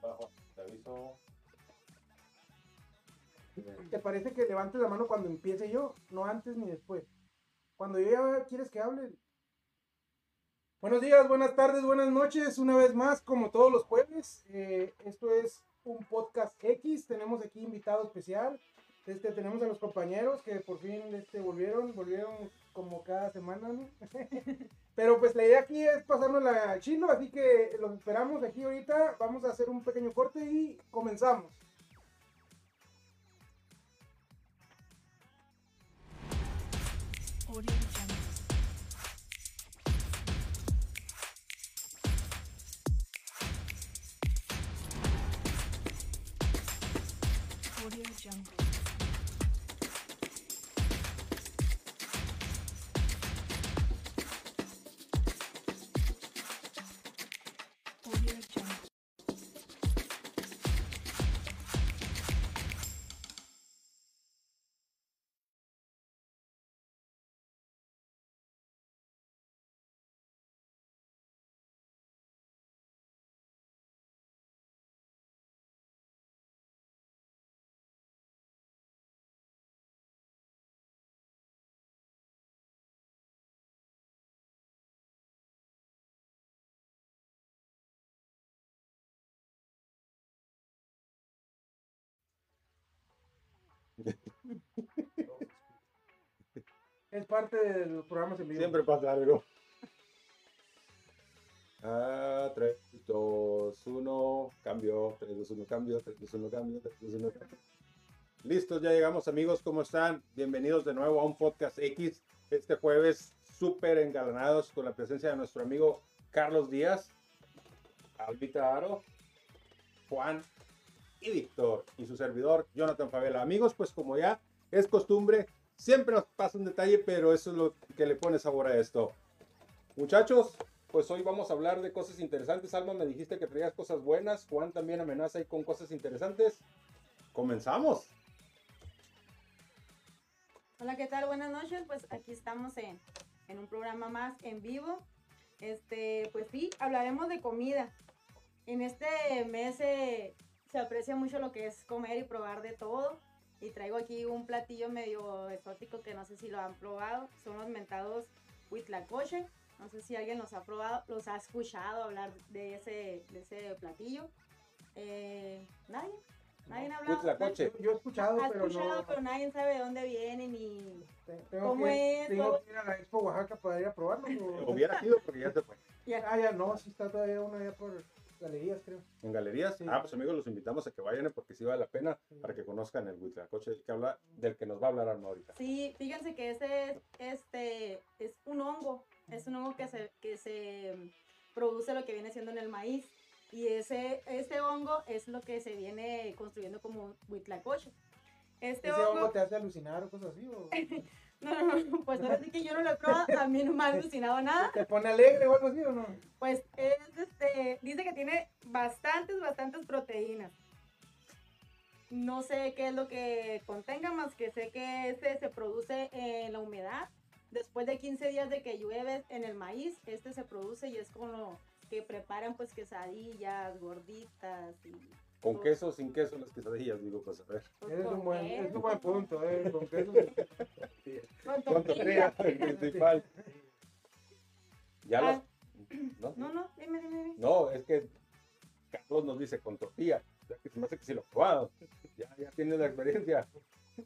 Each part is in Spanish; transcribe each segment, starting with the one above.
Te aviso. ¿Te parece que levantes la mano cuando empiece yo? No antes ni después. Cuando yo ya quieres que hable. Buenos días, buenas tardes, buenas noches. Una vez más, como todos los jueves. eh, esto es un podcast X. Tenemos aquí invitado especial. Este, tenemos a los compañeros que por fin este, volvieron, volvieron como cada semana, ¿no? Pero pues la idea aquí es pasarnos la chilo, así que los esperamos aquí ahorita. Vamos a hacer un pequeño corte y comenzamos. Audio Jungle. Es parte de los programas en vivo. Siempre pasa algo. Ah, 3, 2, 1, cambio, 3, 2, 1, cambio, 3, 2, 1, cambio, 3, 2, 1, cambio. Listos, ya llegamos amigos, ¿cómo están? Bienvenidos de nuevo a un podcast X. Este jueves súper engalanados con la presencia de nuestro amigo Carlos Díaz, Albita Aro, Juan y Víctor y su servidor Jonathan Favela. Amigos, pues como ya es costumbre, siempre nos pasa un detalle, pero eso es lo que le pone sabor a esto. Muchachos, pues hoy vamos a hablar de cosas interesantes. Alma, me dijiste que traías cosas buenas. Juan también amenaza ahí con cosas interesantes. Comenzamos. Hola, ¿qué tal? Buenas noches. Pues aquí estamos en, en un programa más en vivo. Este, pues sí, hablaremos de comida. En este mes eh, se aprecia mucho lo que es comer y probar de todo. Y traigo aquí un platillo medio exótico que no sé si lo han probado. Son los mentados huitlacoche. No sé si alguien los ha probado, los ha escuchado hablar de ese, de ese platillo. Eh, ¿Nadie? ¿Nadie ha hablado? Huitlacoche. Yo he escuchado, Ha pero escuchado, no. pero nadie sabe de dónde viene ni... te- Tengo ¿Cómo que, es? tengo que ir a la Expo Oaxaca para ir a probarlo. o- Hubiera sido porque ya se fue. Ah, ya no, sí está todavía uno allá por galerías, creo. En galerías. Sí. Ah, pues amigos, los invitamos a que vayan eh, porque sí vale la pena para que conozcan el Huitlacoche del que, habla, del que nos va a hablar Arno ahorita. Sí, fíjense que ese es, este, es un hongo, es un hongo que se, que se mm, produce lo que viene siendo en el maíz. Y ese, ese hongo es lo que se viene construyendo como huitlacoche. Este ¿Ese hongo, hongo te hace alucinar o cosas así? ¿O no, no, no, pues ahora sí que yo no lo he probado, a mí no me ha alucinado nada. te pone alegre o algo así o no? Pues es, este, dice que tiene bastantes, bastantes proteínas. No sé qué es lo que contenga, más que sé que este se produce en la humedad. Después de 15 días de que llueve en el maíz, este se produce y es con lo que preparan pues quesadillas, gorditas y... ¿Con queso o sin queso las quesadillas? Digo, pues a ver. es un buen, es un buen punto, ¿eh? Con queso. con Con tortilla. el principal. Ya Ah. las... ¿no? No, no, dime, dime, dime. No, es que Carlos nos dice con tortilla. O sea, que se me hace que sí lo he probado. Ya, ya tienes la experiencia.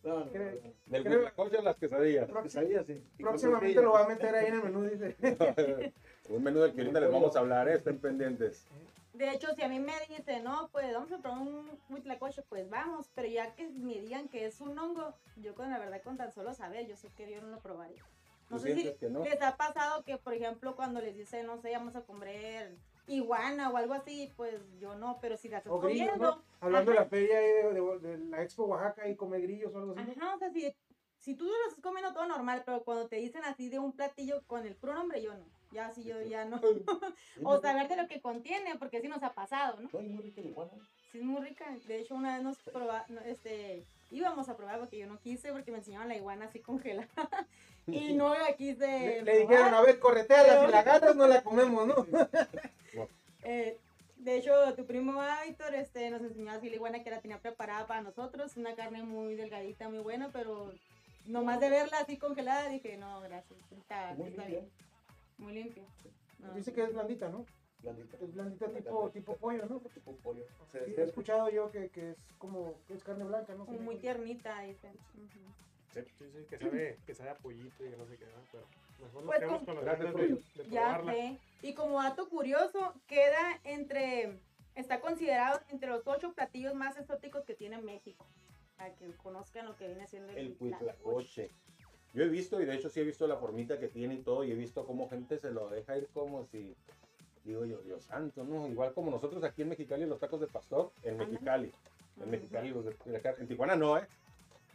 No, no, Creo- no. Del Creo- las quesadillas. Quesadillas, sí. Próximamente lo va a meter ahí en el menú, dice. Un menú del que ahorita les vamos a hablar, ¿eh? estén pendientes. De hecho, si a mí me dicen, no, pues vamos a probar un huitlacoche, pues vamos. Pero ya que me digan que es un hongo, yo con la verdad, con tan solo saber, yo sé que yo no lo probaría. No ¿Tú sé si sientes que no? les ha pasado que, por ejemplo, cuando les dicen, no sé, vamos a comer iguana o algo así, pues yo no, pero si la estás grillos, comiendo, ¿no? Hablando de la feria de, de- de la Expo Oaxaca y come grillos o algo así. ¿no? o sea, si, si tú lo estás comiendo todo normal, pero cuando te dicen así de un platillo con el puro nombre, yo no. Ya sí, yo ya no. o saber de lo que contiene, porque sí nos ha pasado, ¿no? No, y muy rica la iguana. Sí, es muy rica. De hecho, una vez nos proba, este, íbamos a probar porque yo no quise, porque me enseñaban la iguana así congelada. y no la quise. Le, le dijeron, a ver, correteala, si la agarras no la comemos, ¿no? Eh, De hecho, tu primo Aitor este, nos enseñó así la iguana que la tenía preparada para nosotros. Una carne muy delgadita, muy buena, pero nomás de verla así congelada dije, no, gracias. Está, bien. Muy limpio. No. Dice que es blandita, ¿no? Blandita. Es blandita tipo, tipo pollo, ¿no? Tipo pollo. Sí, he escuchado yo que, que es como que es carne blanca, ¿no? Como muy tiernita, dice. Sí, sí, que sabe, que sabe a pollito y que no sé qué, ¿no? pero mejor nos Pues quedamos con- con las ganas de, de Ya sé. Y como dato curioso, queda entre, está considerado entre los ocho platillos más exóticos que tiene México. Para que conozcan lo que viene siendo El huitlacoche. huitlacoche. Yo he visto, y de hecho sí he visto la formita que tiene y todo, y he visto cómo gente se lo deja ir como si, digo yo, Dios santo, ¿no? Igual como nosotros aquí en Mexicali los tacos de pastor, en. Mexicali. En. Mexicali los de, en Tijuana no, ¿eh?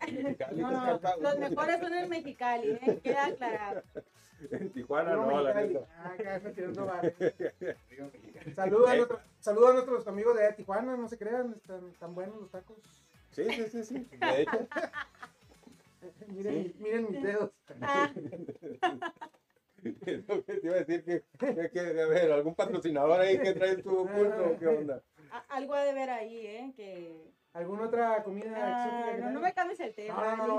En Mexicali. No, no, los mejores son en Mexicali, ¿eh? queda aclarado. En Tijuana Puro no, la neta. Ah, acá no. Digo, mexicano. Saludos a, nuestro- saludos a nuestros amigos de Tijuana, no se crean, están tan buenos los tacos. Sí, sí, sí, sí. De hecho, Miren, miren mis dedos. Ah, es lo que te iba a decir que, que, que, a ver, algún patrocinador ahí que trae tu oculto, ¿qué onda? algo ha de ver ahí, ¿eh? Que... ¿Alguna otra comida Ah, exótica? no, no me cambies el tema. No, no, no, ser- no como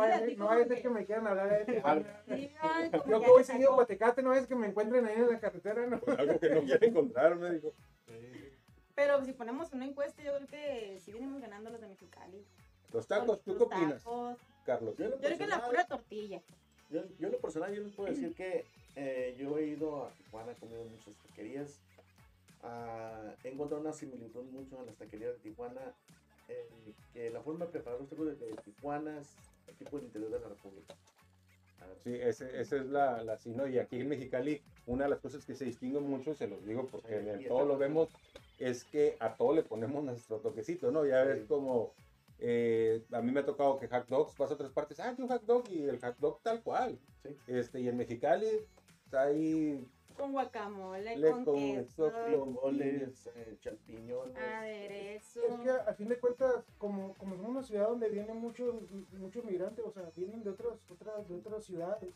vaya a ser que- que me quieran hablar de digan como Yo que voy seguido a Guatecate, no es que me encuentren ahí en la carretera, ¿no? Algo que no quiere encontrarme, digo. Sí. Pero si ponemos una encuesta, yo creo que sí venimos ganando los de Mexicali. Los tacos, ¿tú qué Los opinas, tacos. Carlos? Yo en lo Yo creo que la personal- pura tortilla. Yo, yo en lo personal, yo les puedo decir que eh, yo he ido a Tijuana, he comido muchas taquerías. ah, he encontrado una similitud mucho en las taquerías de Tijuana. eh, que la forma de preparar los tacos de, de Tijuana es el tipo del interior de la República. Sí, ese, esa es la, la sí, ¿no? Y aquí en Mexicali, una de las cosas que se distingue mucho, se los digo porque Sí, en y todo lo vemos, es que a todo le ponemos nuestro toquecito, ¿no? Ya ves Sí. como, eh, a mí me ha tocado que hot dogs, vas a otras partes, ah, que un hot dog, y el hot dog tal cual. Sí. Este, y en Mexicali, está ahí, Con guacamole, Le con con queso, frijoles, eh, champiñones. aderezo. Es que a fin de cuentas, como, como somos una ciudad donde vienen muchos muchos migrantes, o sea, vienen de otras, otras, de otras ciudades,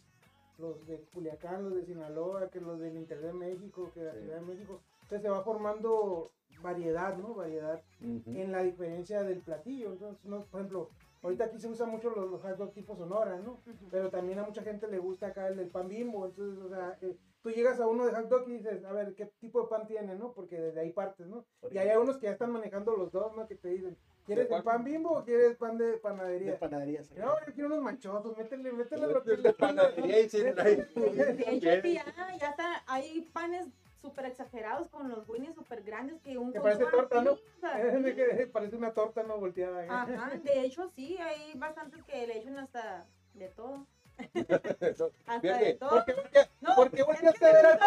los de Culiacán, los de Sinaloa, que los del Inter de México, que de la. Ciudad de México. Entonces se va formando variedad, ¿no? Variedad en la diferencia del platillo. Entonces, no, por ejemplo, ahorita aquí se usan mucho los, los hot dog tipo Sonora, ¿no? Pero también a mucha gente le gusta acá el del pan bimbo. Entonces, o sea, eh, tú llegas a uno de hot dog y dices, a ver, ¿qué tipo de pan tiene, no? Porque desde ahí partes, ¿no? Y hay unos que ya están manejando los dos, ¿no? Que te dicen, ¿quieres el pan bimbo o quieres pan de de panadería? panaderías. No, yo quiero unos manchosos, métele, métele lo que de panadería y sin- De hecho, sí, ya, ya está, hay panes súper exagerados con los winnies súper grandes que un Que parece torta, ¿no? así, Parece una torta no volteada. ¿eh? Ajá, de hecho sí, hay bastantes que le echan hasta de todo. Hasta fíjate, de todo. ¿Por qué, por qué, No, por qué es volteaste a ver a-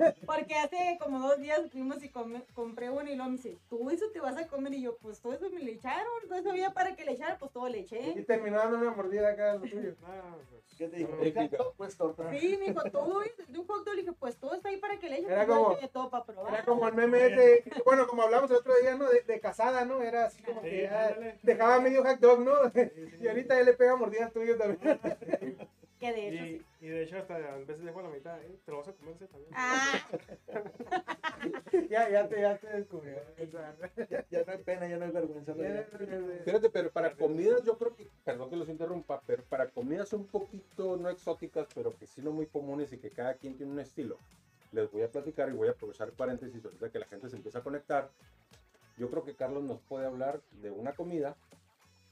Porque hace como dos días fuimos y come- compré uno y luego me dice, ¿tú eso te vas a comer? Y yo, pues todo eso me le echaron, todo eso había para que le echara, pues todo le Y eché. terminó dando una mordida acá a lo tuyo. Ah, pues, ¿Qué te dijo? no, ¿El hot dog, Pues torta. Sí, me dijo, todo eso, de un hot dog, le dije, pues todo está ahí para que le eche, Era pues como- todo para probar. Era como el meme ese, bueno, como hablamos el otro día, ¿no? De, de casada, ¿no? Era así como que ya dejaba medio hot dog, ¿no? sí, sí. Y ahorita él le pega mordidas tuyas también. Que de hecho sí. Y, y de hecho hasta a veces dejo la mitad, ¿eh? Te lo vas a comer ese también. Ah, ya, ya te, ya te descubrió. Ya, ya no hay pena, ya no hay vergüenza. ¿no? Ya- Fíjate, pero para comidas yo creo que, perdón que los interrumpa, pero para comidas un poquito no exóticas, pero que sí no muy comunes y que cada quien tiene un estilo, les voy a platicar y voy a aprovechar paréntesis ahorita que la gente se empieza a conectar. Yo creo que Carlos nos puede hablar de una comida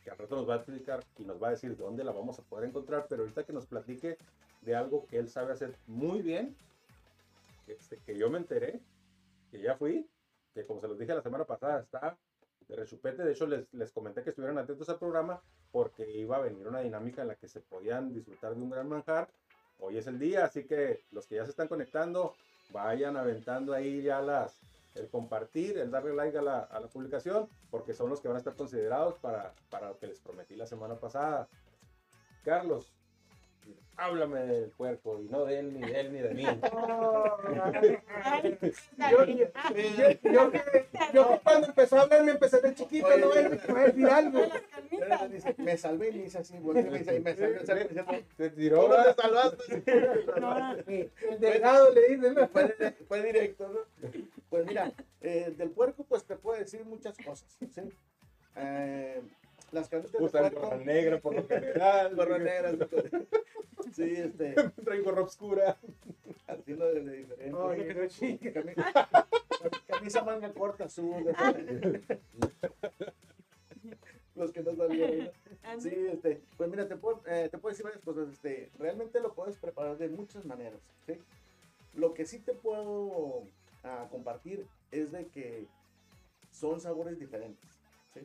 que al rato nos va a explicar y nos va a decir dónde la vamos a poder encontrar, pero ahorita que nos platique de algo que él sabe hacer muy bien, este, que yo me enteré, que ya fui, que como se los dije la semana pasada, está de rechupete. De hecho, les, les comenté que estuvieran atentos al programa porque iba a venir una dinámica en la que se podían disfrutar de un gran manjar. Hoy es el día, así que los que ya se están conectando, vayan aventando ahí ya las, el compartir, el darle like a la, a la publicación, porque son los que van a estar considerados para, para lo que les prometí la semana pasada. Carlos, háblame del puerco y no de él, ni de él, ni de mí. está Yo, yo, yo que, yo cuando empezó a hablar me empecé de chiquito, no voy a decir algo. dice, Me salvé y me hice así, me y me diciendo, Te tiró, ¿Cómo te salvaste? No, El delgado le ¿no? Fue, fue directo, ¿no? Pues mira, Eh, del puerco, pues te puedo decir muchas cosas, ¿sí? Eh, las carnitas de Usan puerco. gorra negra por lo general. Gorra negra, Sí, este, Traen gorra oscura. así lo de, de diferente. Oye, no Sí, chingues. cami- camisa manga corta, azul. Los que no sabían. Sí, este, pues mira, te puedo, eh, te puedo decir varias cosas. Este, realmente lo puedes preparar de muchas maneras. ¿sí? Lo que sí te puedo ah, compartir es de que son sabores diferentes. ¿sí?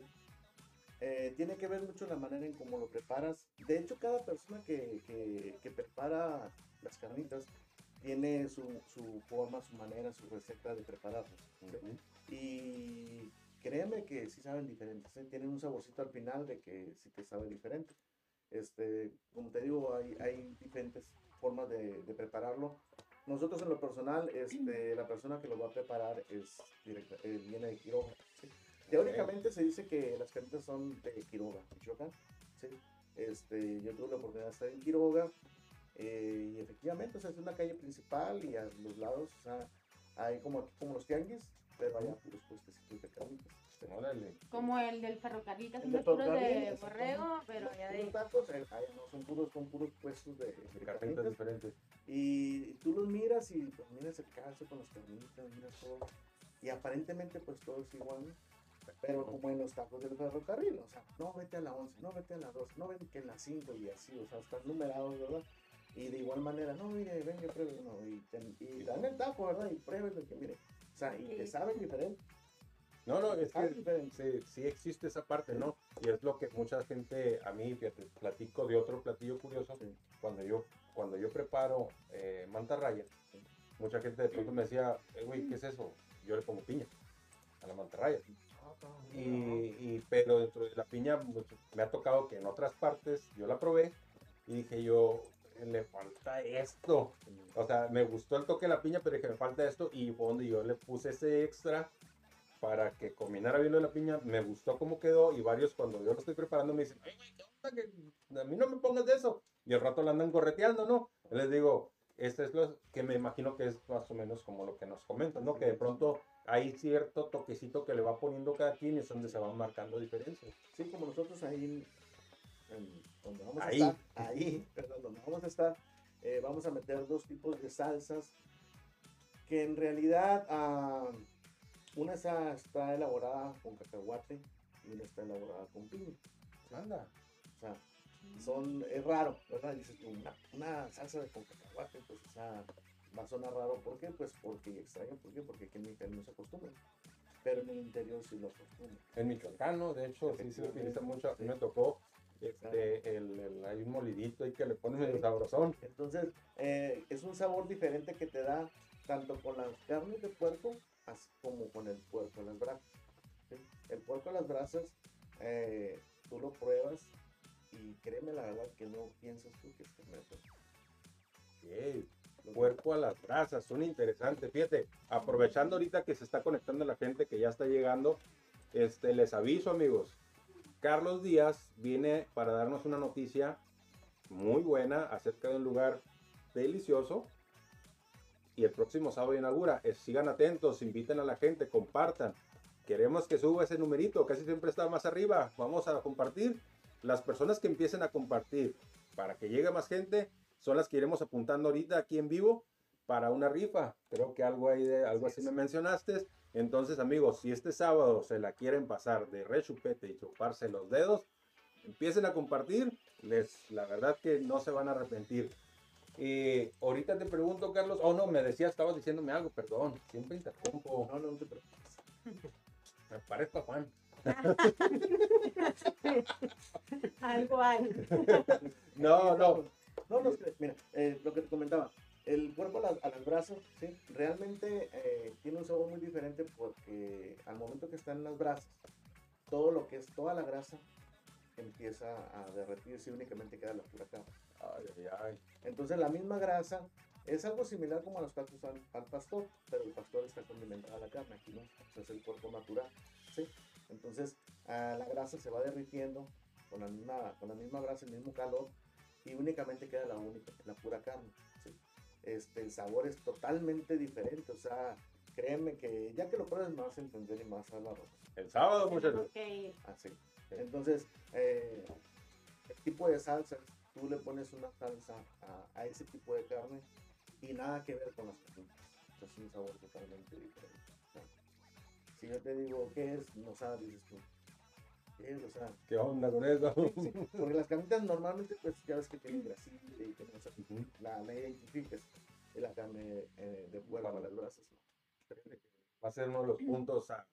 Eh, tiene que ver mucho la manera en cómo lo preparas. De hecho, cada persona que, que- que prepara las carnitas tiene su, su forma, su manera, su receta de prepararlas. ¿sí? Y créeme que sí saben diferentes, ¿eh? tienen un saborcito al final de que sí te sabe diferente. Este, como te digo, hay, hay diferentes formas de, de prepararlo. Nosotros en lo personal, este, la persona que lo va a preparar es directa, eh, viene de Quiroga. Teóricamente se dice que las carnitas son de Quiroga, Michoacán. ¿sí? Este, yo tuve la oportunidad de estar en Quiroga eh, y efectivamente o sea, es una calle principal y a los lados o sea, hay como, aquí como los tianguis, pero hay puros puestecitos de carnitas. Órale. Como el del ferrocarril, que son los puros de borrego, pero ya de tacos, eh, ahí no, son puros, son puros puestos de, de De carnitas carnitas. diferentes. Y tú los miras y pues miras el calzo con las carnitas, miras todo. Y aparentemente pues todo es igual. ¿no? Pero como en los tacos del ferrocarril, o sea, no vete a la 11, no vete a la 12, no vete que en la 5 y así, o sea, están numerados, ¿verdad? Y de igual manera, no, mire, venga, pruebe, no, y, dan el taco, ¿verdad? Y prueben que mire. O sea, y te saben diferente. No, no, es que sí, sí existe esa parte, ¿no? Y es lo que mucha gente, a mí, fíjate, platico de otro platillo curioso. Sí. Cuando yo, cuando yo preparo eh, mantarraya, mucha gente de pronto me decía, eh, güey, ¿qué es eso? Yo le pongo piña a la mantarraya. Y, y- pero dentro de la piña mucho- me ha tocado que en otras partes yo la probé y dije yo, le falta esto. O sea, me gustó el toque de la piña, pero dije, me falta esto. Y fue donde yo le puse ese extra para que combinara bien lo de la piña. Me gustó cómo quedó. Y varios, cuando yo lo estoy preparando, me dicen, ay, ¿qué onda? Que a mí no me pongas de eso. Y al rato la andan correteando, ¿no? Les digo, este es lo que me imagino que es más o menos como lo que nos comentan, ¿no? Que de pronto hay cierto toquecito que le va poniendo cada quien y es donde se van marcando diferencias. Sí, como nosotros ahí, en- donde vamos Ahí. a estar, ahí, perdón, donde vamos a estar, eh, vamos a meter dos tipos de salsas que en realidad ah, una está, está elaborada con cacahuate y una está elaborada con piña. Anda. O sea, son, es raro, ¿verdad? Dices tú, una, una salsa de con cacahuate, pues, o sea, va a sonar raro. ¿Por qué? Pues porque extraño, ¿por qué? Porque aquí en México no se acostumbra. Pero en el interior sí lo acostumbran. En Michoacán, ¿no? De hecho, sí se utiliza mucho. Mí me tocó, este, el, el- hay un molidito ahí que le ponen medio Sí. sabrosón. Entonces, eh, es un sabor diferente que te da tanto con las carnes de puerco así como con el puerco a las brasas. ¿sí? El puerco a las brasas, eh, tú lo pruebas y créeme la verdad que no piensas tú que es carne de Puerco a las brasas, son interesantes. Fíjate, aprovechando ahorita que se está conectando la gente que ya está llegando, este, les aviso, amigos. Carlos Díaz viene para darnos una noticia muy buena acerca de un lugar delicioso. Y el próximo sábado inaugura. Sigan atentos, inviten a la gente, compartan. Queremos que suba ese numerito, casi siempre está más arriba. Vamos a compartir. Las personas que empiecen a compartir para que llegue más gente son las que iremos apuntando ahorita aquí en vivo para una rifa. Creo que algo ahí de algo así me mencionaste. Entonces, amigos, si este sábado se la quieren pasar de rechupete y chuparse los dedos, empiecen a compartir. Les, la verdad que no se van a arrepentir. Y ahorita te pregunto, Carlos. Oh, no, me decías, estabas diciéndome algo, perdón. Siempre interrumpo. No, no, no te preocupes. Me parezco a Juan. Algo hay. No, no. No, no, es- mira, eh, lo que te comentaba, el cuerpo a las, a las brasas, ¿sí? realmente eh, tiene un sabor muy diferente porque al momento que está en las brasas, todo lo que es toda la grasa empieza a derretirse y únicamente queda la pura carne. Ay, ay, ay. Entonces la misma grasa es algo similar como a los tacos al, al pastor, pero el pastor está condimentada la carne, aquí no, o sea, es el cuerpo natural, ¿sí? Entonces ah, la grasa se va derritiendo con la misma, con la misma grasa, el mismo calor, y únicamente queda la única, la pura carne, ¿sí? Este, el sabor es totalmente diferente, o sea, créeme que ya que lo pruebes me vas a entender y vas a la razón. El sábado, muchachos. Ir. Así. Entonces, eh, el tipo de salsa, tú le pones una salsa a, a ese tipo de carne y nada que ver con las carnitas. Es un sabor totalmente diferente. Si yo te digo, ¿qué es? No sabes, dices tú. ¿Qué es? O sea, ¿Qué onda con eso? sí, porque las carnitas normalmente, pues ya ves que tienen grasita y que no sé, Ujú. la, la identificas. Y la carne eh, de puerco, Bueno. las brasas, ¿no? Va a ser uno de los puntos a. a-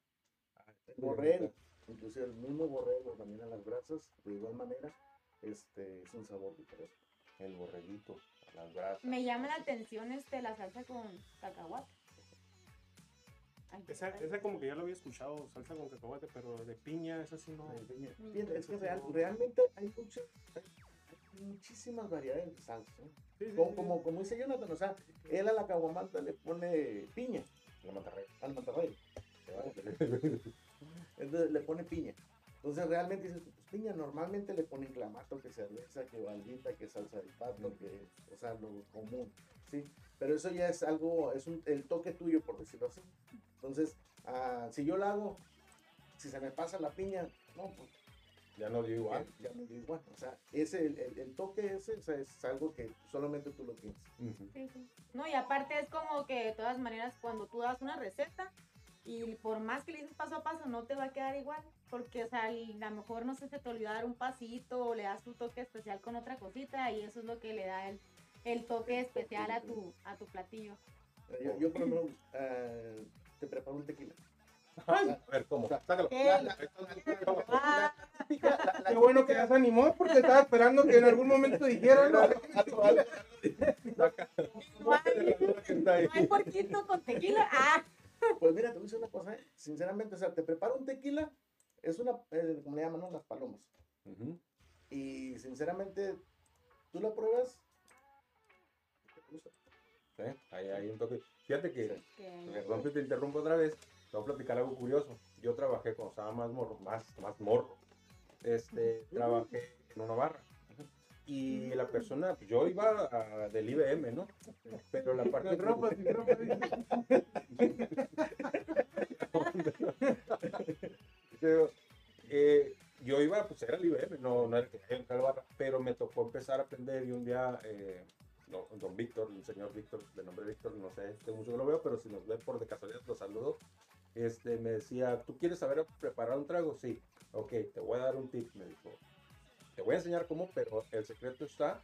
El borrego, inclusive el mismo borrego también a las brasas, de igual manera, este, es un sabor diferente. El borreguito, a las brasas. Me llama la atención este la salsa con cacahuate. Esa, esa como que ya lo había escuchado, salsa con cacahuate, pero de piña, esa sí no. Mm. Fíjate, es que real- realmente hay, muchísimas variedades de salsa. ¿eh? Sí, sí, Como, sí. como, como dice Jonathan, o sea, él a la caguamanta le pone piña, La mantarraya. al mantarraya. Entonces le pone piña. Entonces realmente dices, pues piña, normalmente le ponen clamato, que cerveza, que baldita, que salsa de pato, que, o sea, lo común, ¿sí? Pero eso ya es algo, es un, el toque tuyo, por decirlo así. Entonces, ah, si yo la hago, si se me pasa la piña, no, pues Ya no dio igual. ya no digo igual. O sea, ese, el, el, el toque ese, o sea, es algo que solamente tú lo tienes. Sí, sí. No, y aparte es como que de todas maneras cuando tú das una receta y por más que le dices paso a paso no te va a quedar igual. Porque, o sea, a lo mejor no sé, se te olvidó dar un pasito o le das tu toque especial con otra cosita y eso es lo que le da el, el toque especial a tu, a tu platillo. Yo, yo por lo menos, eh, te preparo un tequila. A ver, ¿cómo? Sácalo. ¿Qué? Bueno que ya se animó porque estaba esperando que en algún momento dijera algo. Algo, algo. saca- no hay, porquito con tequila. Ah, Pues mira, te voy a decir una cosa, ¿eh? sinceramente, o sea, te preparo un tequila, es una, eh, como le llaman, ¿no? Las palomas. Ujú. Y sinceramente, tú la pruebas. ¿te gusta? Sí, ahí hay un toque. Fíjate que, que- perdón que te interrumpo otra vez, te voy a platicar algo curioso. Yo trabajé cuando estaba más morro, más, más morro. Este, trabajé en una barra. Y la persona, pues, yo iba a- del IBM, ¿no? Pero la parte... Sin ropa, sin ropa. Pero, eh, yo iba, pues era el IBM, no, no era que en tal barra, pero me tocó empezar a aprender y un día, eh, no, don Víctor, el señor Víctor, de nombre Víctor, no sé, tengo mucho que lo veo, pero si nos ve por de casualidad, lo saludo. Este, me decía, ¿tú quieres saber preparar un trago? Sí, ok, te voy a dar un tip, me dijo. Te voy a enseñar cómo, pero el secreto está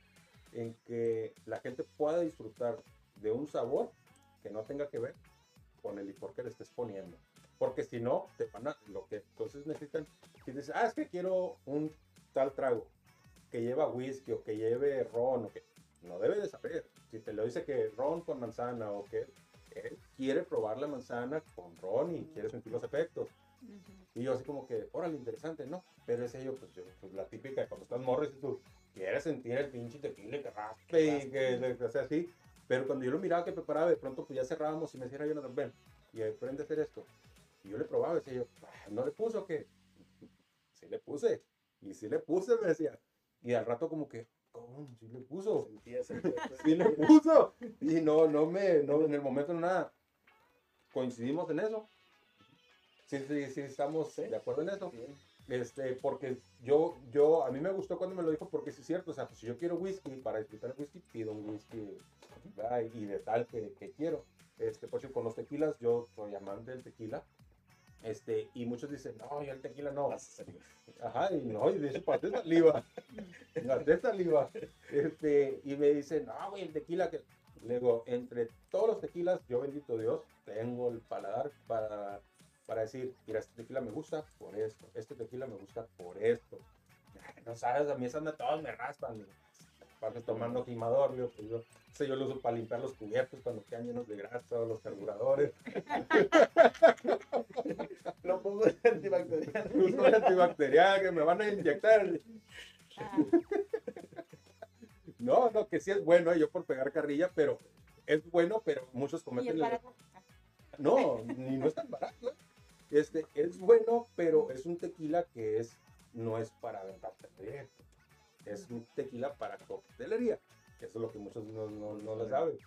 en que la gente pueda disfrutar de un sabor que no tenga que ver con el licor que le estés poniendo. Porque si no, te van a, lo que entonces necesitan, si dices, ah, es que quiero un tal trago que lleva whisky o que lleve ron o que no debe de saber. Si te lo dice que ron con manzana o que él quiere probar la manzana con ron y quiere sentir los efectos. Y yo así como que, órale, interesante, ¿no? Pero ese yo, pues, yo, pues la típica de cuando estás morro y tú quieres sentir el pinche tequila que raspe y que, que sea así. Pero cuando yo lo miraba que preparaba, de pronto pues ya cerrábamos y me decía, Jonathan, ven, y aprende a hacer esto. Y yo le probaba decía yo, "Ah, ¿no le puso o qué? Sí le puse. Y sí le puse, me decía. Y al rato como que, ¿cómo? Sí le puso. Sí le puso. Y no, no me, no, en el momento no nada. Coincidimos en eso. Sí, sí, sí, estamos de acuerdo en eso. Este, porque yo, yo, a mí me gustó cuando me lo dijo porque sí es cierto, o sea, pues, si yo quiero whisky, para disfrutar whisky, pido un whisky, ¿verdad? Y de tal que, que quiero. Este, por ejemplo, con los tequilas, yo soy amante del tequila. Este, y muchos dicen, no, yo el tequila no. Ajá, y no, y de hecho pasé saliva. Pasé. Este, y me dicen, no, güey, el tequila que. Le digo, entre todos los tequilas, yo bendito Dios, tengo el paladar para, para decir, mira, este tequila me gusta por esto, este tequila me gusta por esto. No sabes, a mí esas todos me raspan. Aparte tomando quemador, digo, pues yo, ese yo lo uso para limpiar los cubiertos cuando quedan llenos de grasa o los carburadores. Lo pongo de antibacteriano. Uso el antibacterial que me van a inyectar. Ah, No, no, que sí es bueno, eh, yo por pegar carrilla, pero es bueno, pero muchos cometen el-. No, ni no es tan barato. Este, es bueno, pero es un tequila que es, no es para aventarte directo. Es un tequila para coctelería. Eso es lo que muchos no, no, no lo saben.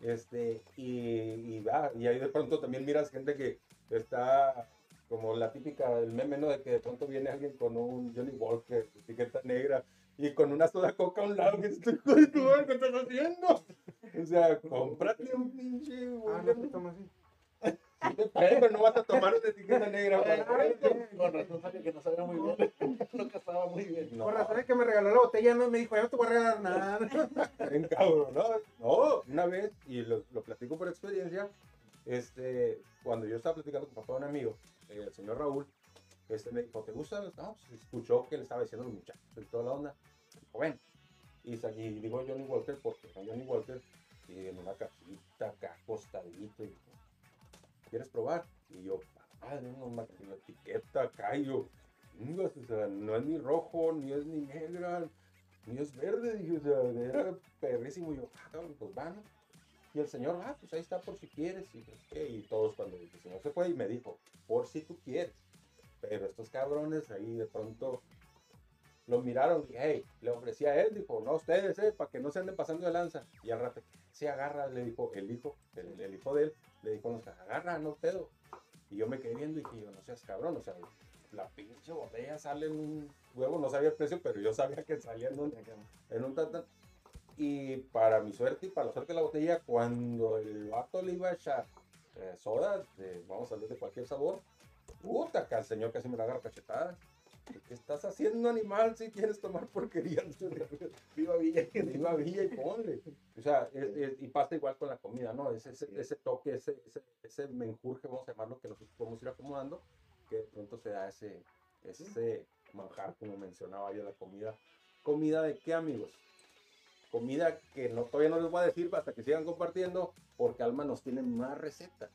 Este, y, y, va, y ahí de pronto también miras gente que está como la típica, el meme, ¿no? De que de pronto viene alguien con un Johnny Walker, etiqueta negra, y con una soda coca a un lado, que estoy ¿qué estás haciendo? O sea, cómprate un pinche, Ah, no, toma así. Pero no vas a tomar una etiqueta negra. Con razón sabía que no sabía muy bien. No castaba muy bien. Por razón es que me regaló la botella, no me dijo, ya no te voy a regalar nada. bien cabrón, ¿no? No, una vez, y lo, lo platico por experiencia, este, cuando yo estaba platicando con papá de un amigo, eh, el señor Raúl, este me dijo, ¿te gusta? No, pues escuchó que le estaba diciendo a los muchachos y toda la onda. Dijo, ven. Y, y digo Johnny Walker porque con Johnny Walker y en una cajita acá acostadito y ¿quieres probar? Y yo, madre, no la etiqueta acá y yo, "Chingas, o sea, no es ni rojo, ni es ni negra, ni es verde, dije, o era perrísimo. Y yo, ah, pues van. Y el señor, ah, pues ahí está por si quieres. Y, pues, ¿qué? y todos cuando el señor se fue y me dijo, por si tú quieres. Pero estos cabrones ahí de pronto lo miraron y, hey, le ofrecía a él, dijo, no ustedes, eh, para que no se anden pasando de lanza. Y al rato, se agarra, le dijo el hijo, el, hijo de él, le dijo, no agarra, no pedo. Y yo me quedé viendo y dije, yo, no seas cabrón, o sea, la pinche botella sale en un huevo, no sabía el precio, pero yo sabía que salía en un, en un. Y para mi suerte y para la suerte de la botella, cuando el vato le iba a echar eh, soda, de- vamos a hablar de cualquier sabor, puta, que al señor casi me la agarra cachetada. ¿Qué estás haciendo, animal, si quieres tomar porquería? Viva Villa. Viva Villa y ponle. O sea, es- es- y pasa igual con la comida, ¿no? Es ese, ese toque, ese, ese, ese menjurje, vamos a llamarlo, que nosotros podemos ir acomodando, que de pronto se da ese, ese manjar, como mencionaba yo, la comida. ¿Comida de qué, amigos? Comida que no, todavía no les voy a decir hasta que sigan compartiendo, porque Alma nos tiene más recetas.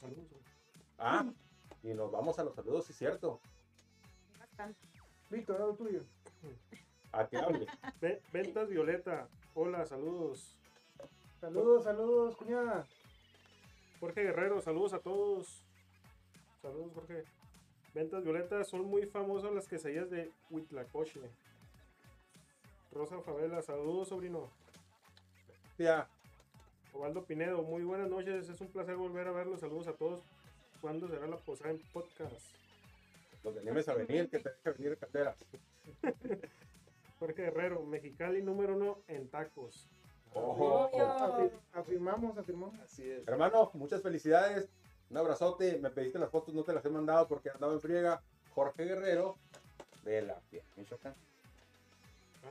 Saludos. Ah, y nos vamos a los saludos, sí, cierto. Víctor, algo tuyo. A que hable. Ve- Ventas Violeta. Hola, saludos. Saludos, saludos, cuñada. Jorge Guerrero, saludos a todos. Saludos, Jorge. Ventas Violeta son muy famosas las quesadillas de Huitlacoche. Rosa Favela, saludos, sobrino. Ya, Ovaldo Pinedo, muy buenas noches. Es un placer volver a verlos. Saludos a todos. ¿Cuándo será la posada en podcast? Los animes a venir, que te deje venir Caldera. Jorge Guerrero, Mexicali número uno en tacos. Afir- afirmamos, afirmamos. Así es. Hermano, muchas felicidades. Un abrazote. Me pediste las fotos, no te las he mandado porque andaba en friega. Jorge Guerrero de la Piel, Michoacán.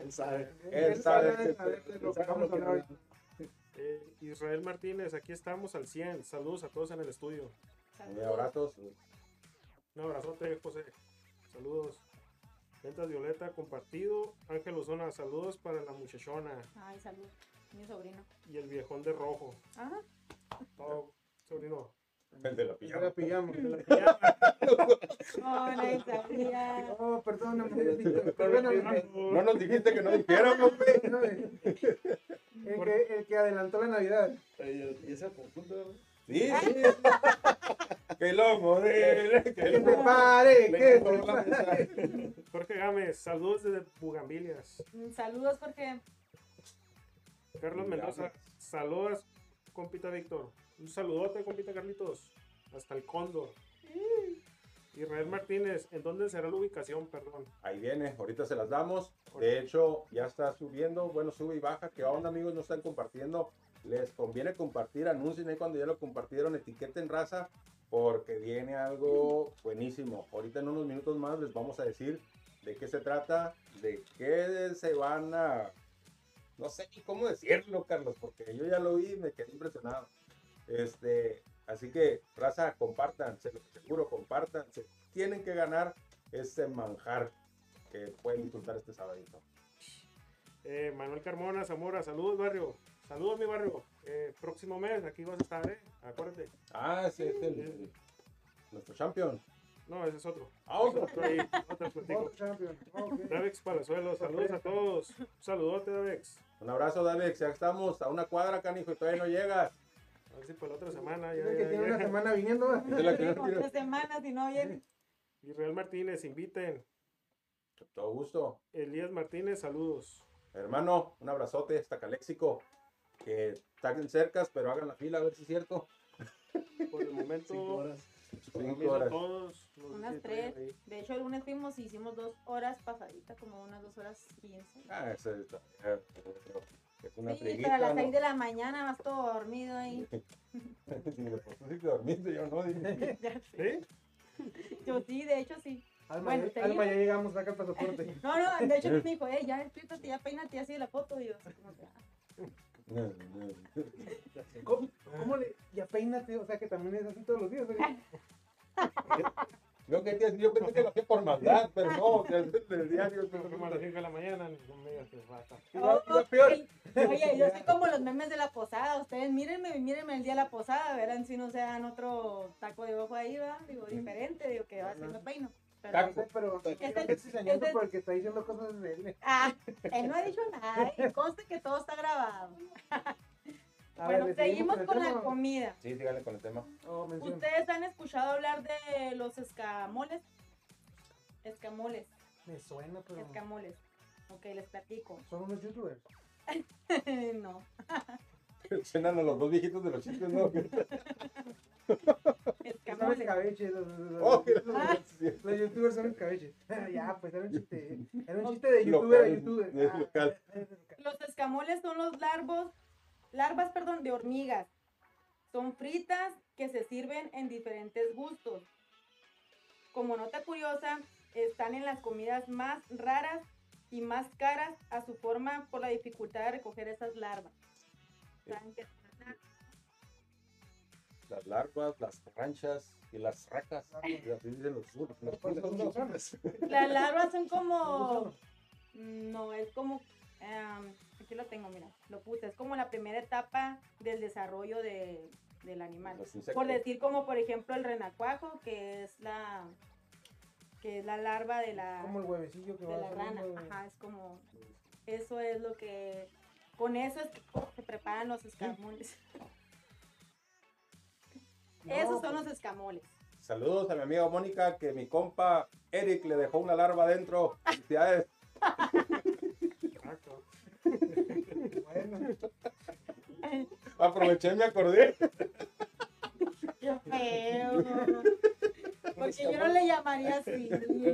Él sabe. Él sabe a que- ver de lo Él que sabe vamos lo a que hablar hoy. Eh, Israel Martínez, aquí estamos al 100. Saludos a todos en el estudio. Un Saludos. abrazos. Un abrazote, José. Saludos. Ventas Violeta, compartido. Ángel Osona, saludos para la muchachona Ay, salud. Mi sobrino. y el viejón de rojo. Ajá. Todo, sobrino. El de la Ya pijama. la pillamos. No, nadie sabía. Oh, perdóname. No nos dijiste que no dijéramos, güey. Perdóname. El que, el que adelantó la Navidad. ¿Y ese conjunto? Sí, sí. Que lo modele. Que Que lo se pare, que Venga, se por la pare. Jorge Gámez, saludos desde Bugambilias. Mm, Saludos, Jorge. Carlos Mendoza, saludos, compita Víctor. Un saludote, compita Carlitos. Hasta el Cóndor. Israel Martínez, ¿en dónde será la ubicación? Perdón. Ahí viene, ahorita se las damos. De hecho, ya está subiendo. Bueno, sube y baja. ¿Qué onda, amigos? No están compartiendo. Les conviene compartir. Anuncien ahí cuando ya lo compartieron. Etiqueten raza. Porque viene algo buenísimo. Ahorita en unos minutos más les vamos a decir de qué se trata. De qué se van a. No sé ni cómo decirlo, Carlos. Porque yo ya lo vi y me quedé impresionado. Este. Así que, raza, compartan. Se lo seguro, compartan. Se tienen que ganar ese manjar que pueden disfrutar este sabadito. Eh, Manuel Carmona, Zamora, saludos, barrio. Saludos, mi barrio. Eh, próximo mes, aquí vas a estar, ¿eh? Acuérdate. Ah, ese es el, nuestro champion. No, ese es otro. Ah, otro. Otro ahí, otro platico. Otro champion. Ok. Davex Palazuelo, saludos a todos. Un saludote, Davex. Un abrazo, David. Ya estamos a una cuadra, canijo, y todavía no llegas. A ver si para la otra semana ya. Dice que ya- tiene una semana viniendo. no tres semanas y no viene. Israel Martínez, inviten. Todo gusto. Elías Martínez, saludos. Hermano, un abrazote hasta Caléxico. Que están cercas, pero hagan la fila a ver si es cierto. Por el momento, Cinco horas. Cinco horas. todos. Unas tres. ahí. De hecho, el lunes fuimos y hicimos dos horas pasaditas, como unas dos horas quince. Ah, eso está. Es una Sí, pero a las ¿no? seis de la mañana vas todo dormido ahí. Pues, tú sí te dormiste, yo no. dije. Ya sé. ¿Sí? Yo sí, de hecho sí. Alma, Bueno, ya- Alma, ya llegamos, saca el pasaporte. No, no, de hecho me dijo, eh, ya despídate, ya peínate, ya sigue la foto. Y yo, así como que, ah. ¿Cómo, cómo le, ya peínate? O sea que también es así todos los días. ¿eh? Yo, quería, yo pensé que lo hacía por maldad, pero no, sea, es del diario. Pero como a las 5 de la mañana, que Oh. Oye, yo soy como los memes de la posada. Ustedes mírenme, mírenme el día de la posada, verán si no se dan otro taco de ojo ahí, va. Digo, diferente, digo que va me peino. Taco. Sé, pero Este- creo que es cizañoso este- por el que está diciendo cosas de él. ah, él no ha dicho nada y conste que todo está grabado. A bueno, ver, ¿le seguimos con la comida. Sí, síganle con el tema. Oh. ¿Ustedes han escuchado hablar de los escamoles? Escamoles, Me suena, pero escamoles. Ok, les platico. son unos youtubers. no. Suenan a los dos viejitos de los chistes, ¿no? Son Escamoles. escabeches. Los, los- los- Oh, los- sí. los youtubers son escabeches. ya, pues era un chiste. Era un chiste de youtuber a youtuber. Ah, local. Los escamoles son los larvos, larvas, perdón, de hormigas. Son fritas que se sirven en diferentes gustos. Como nota curiosa, están en las comidas más raras y más caras a su forma por la dificultad de recoger esas larvas. ¿Saben qué son las larvas? Las ranchas y las racas. Y así dicen los sur. Los. Las larvas son como... No, es como... em, aquí lo tengo, mira. Lo puse. Es como la primera etapa del desarrollo de, del animal. Por decir como por ejemplo el renacuajo, que es la que es la larva de la, Como el huevecillo que de va la rana. Ajá, es como eso es lo que con eso es que se preparan los escamoles. No, Esos son pues, los escamoles. Saludos a mi amiga Mónica, que mi compa Eric le dejó una larva adentro. Felicidades. Bueno, Aproveché y me acordé. Qué feo. Porque yo no le llamaría así.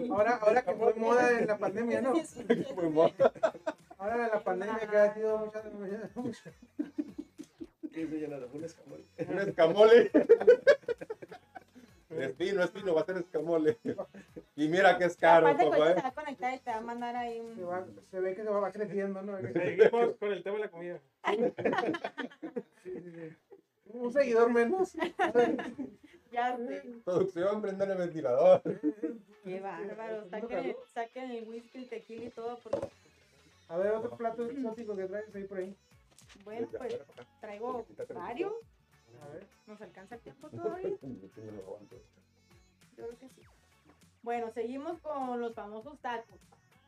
ahora, ahora que fue moda en la pandemia, ¿no? Muy mono. Ahora la pandemia que ha sido mucha, mucha- mucha- ¿Qué se llama? Un escamol. Un escamole. Es fino, es fino, va a ser escamole. Y mira que es caro, Aparte, papá. cuando ¿eh? te va a conectar y te va a mandar ahí se, un... va- se ve que se va creciendo, ¿no? Seguimos con el tema de la comida. Sí, sí, sí. Un seguidor menos. Ya. Producción, prendan el ventilador. Qué bárbaro. Saquen el, saquen el whisky, el tequila y todo. Porque, A ver, otro plato exótico que traes ahí por ahí. bueno, pues traigo varios. A ver. ¿Nos alcanza el tiempo todavía? Yo creo que sí. Bueno, seguimos con los famosos tacos.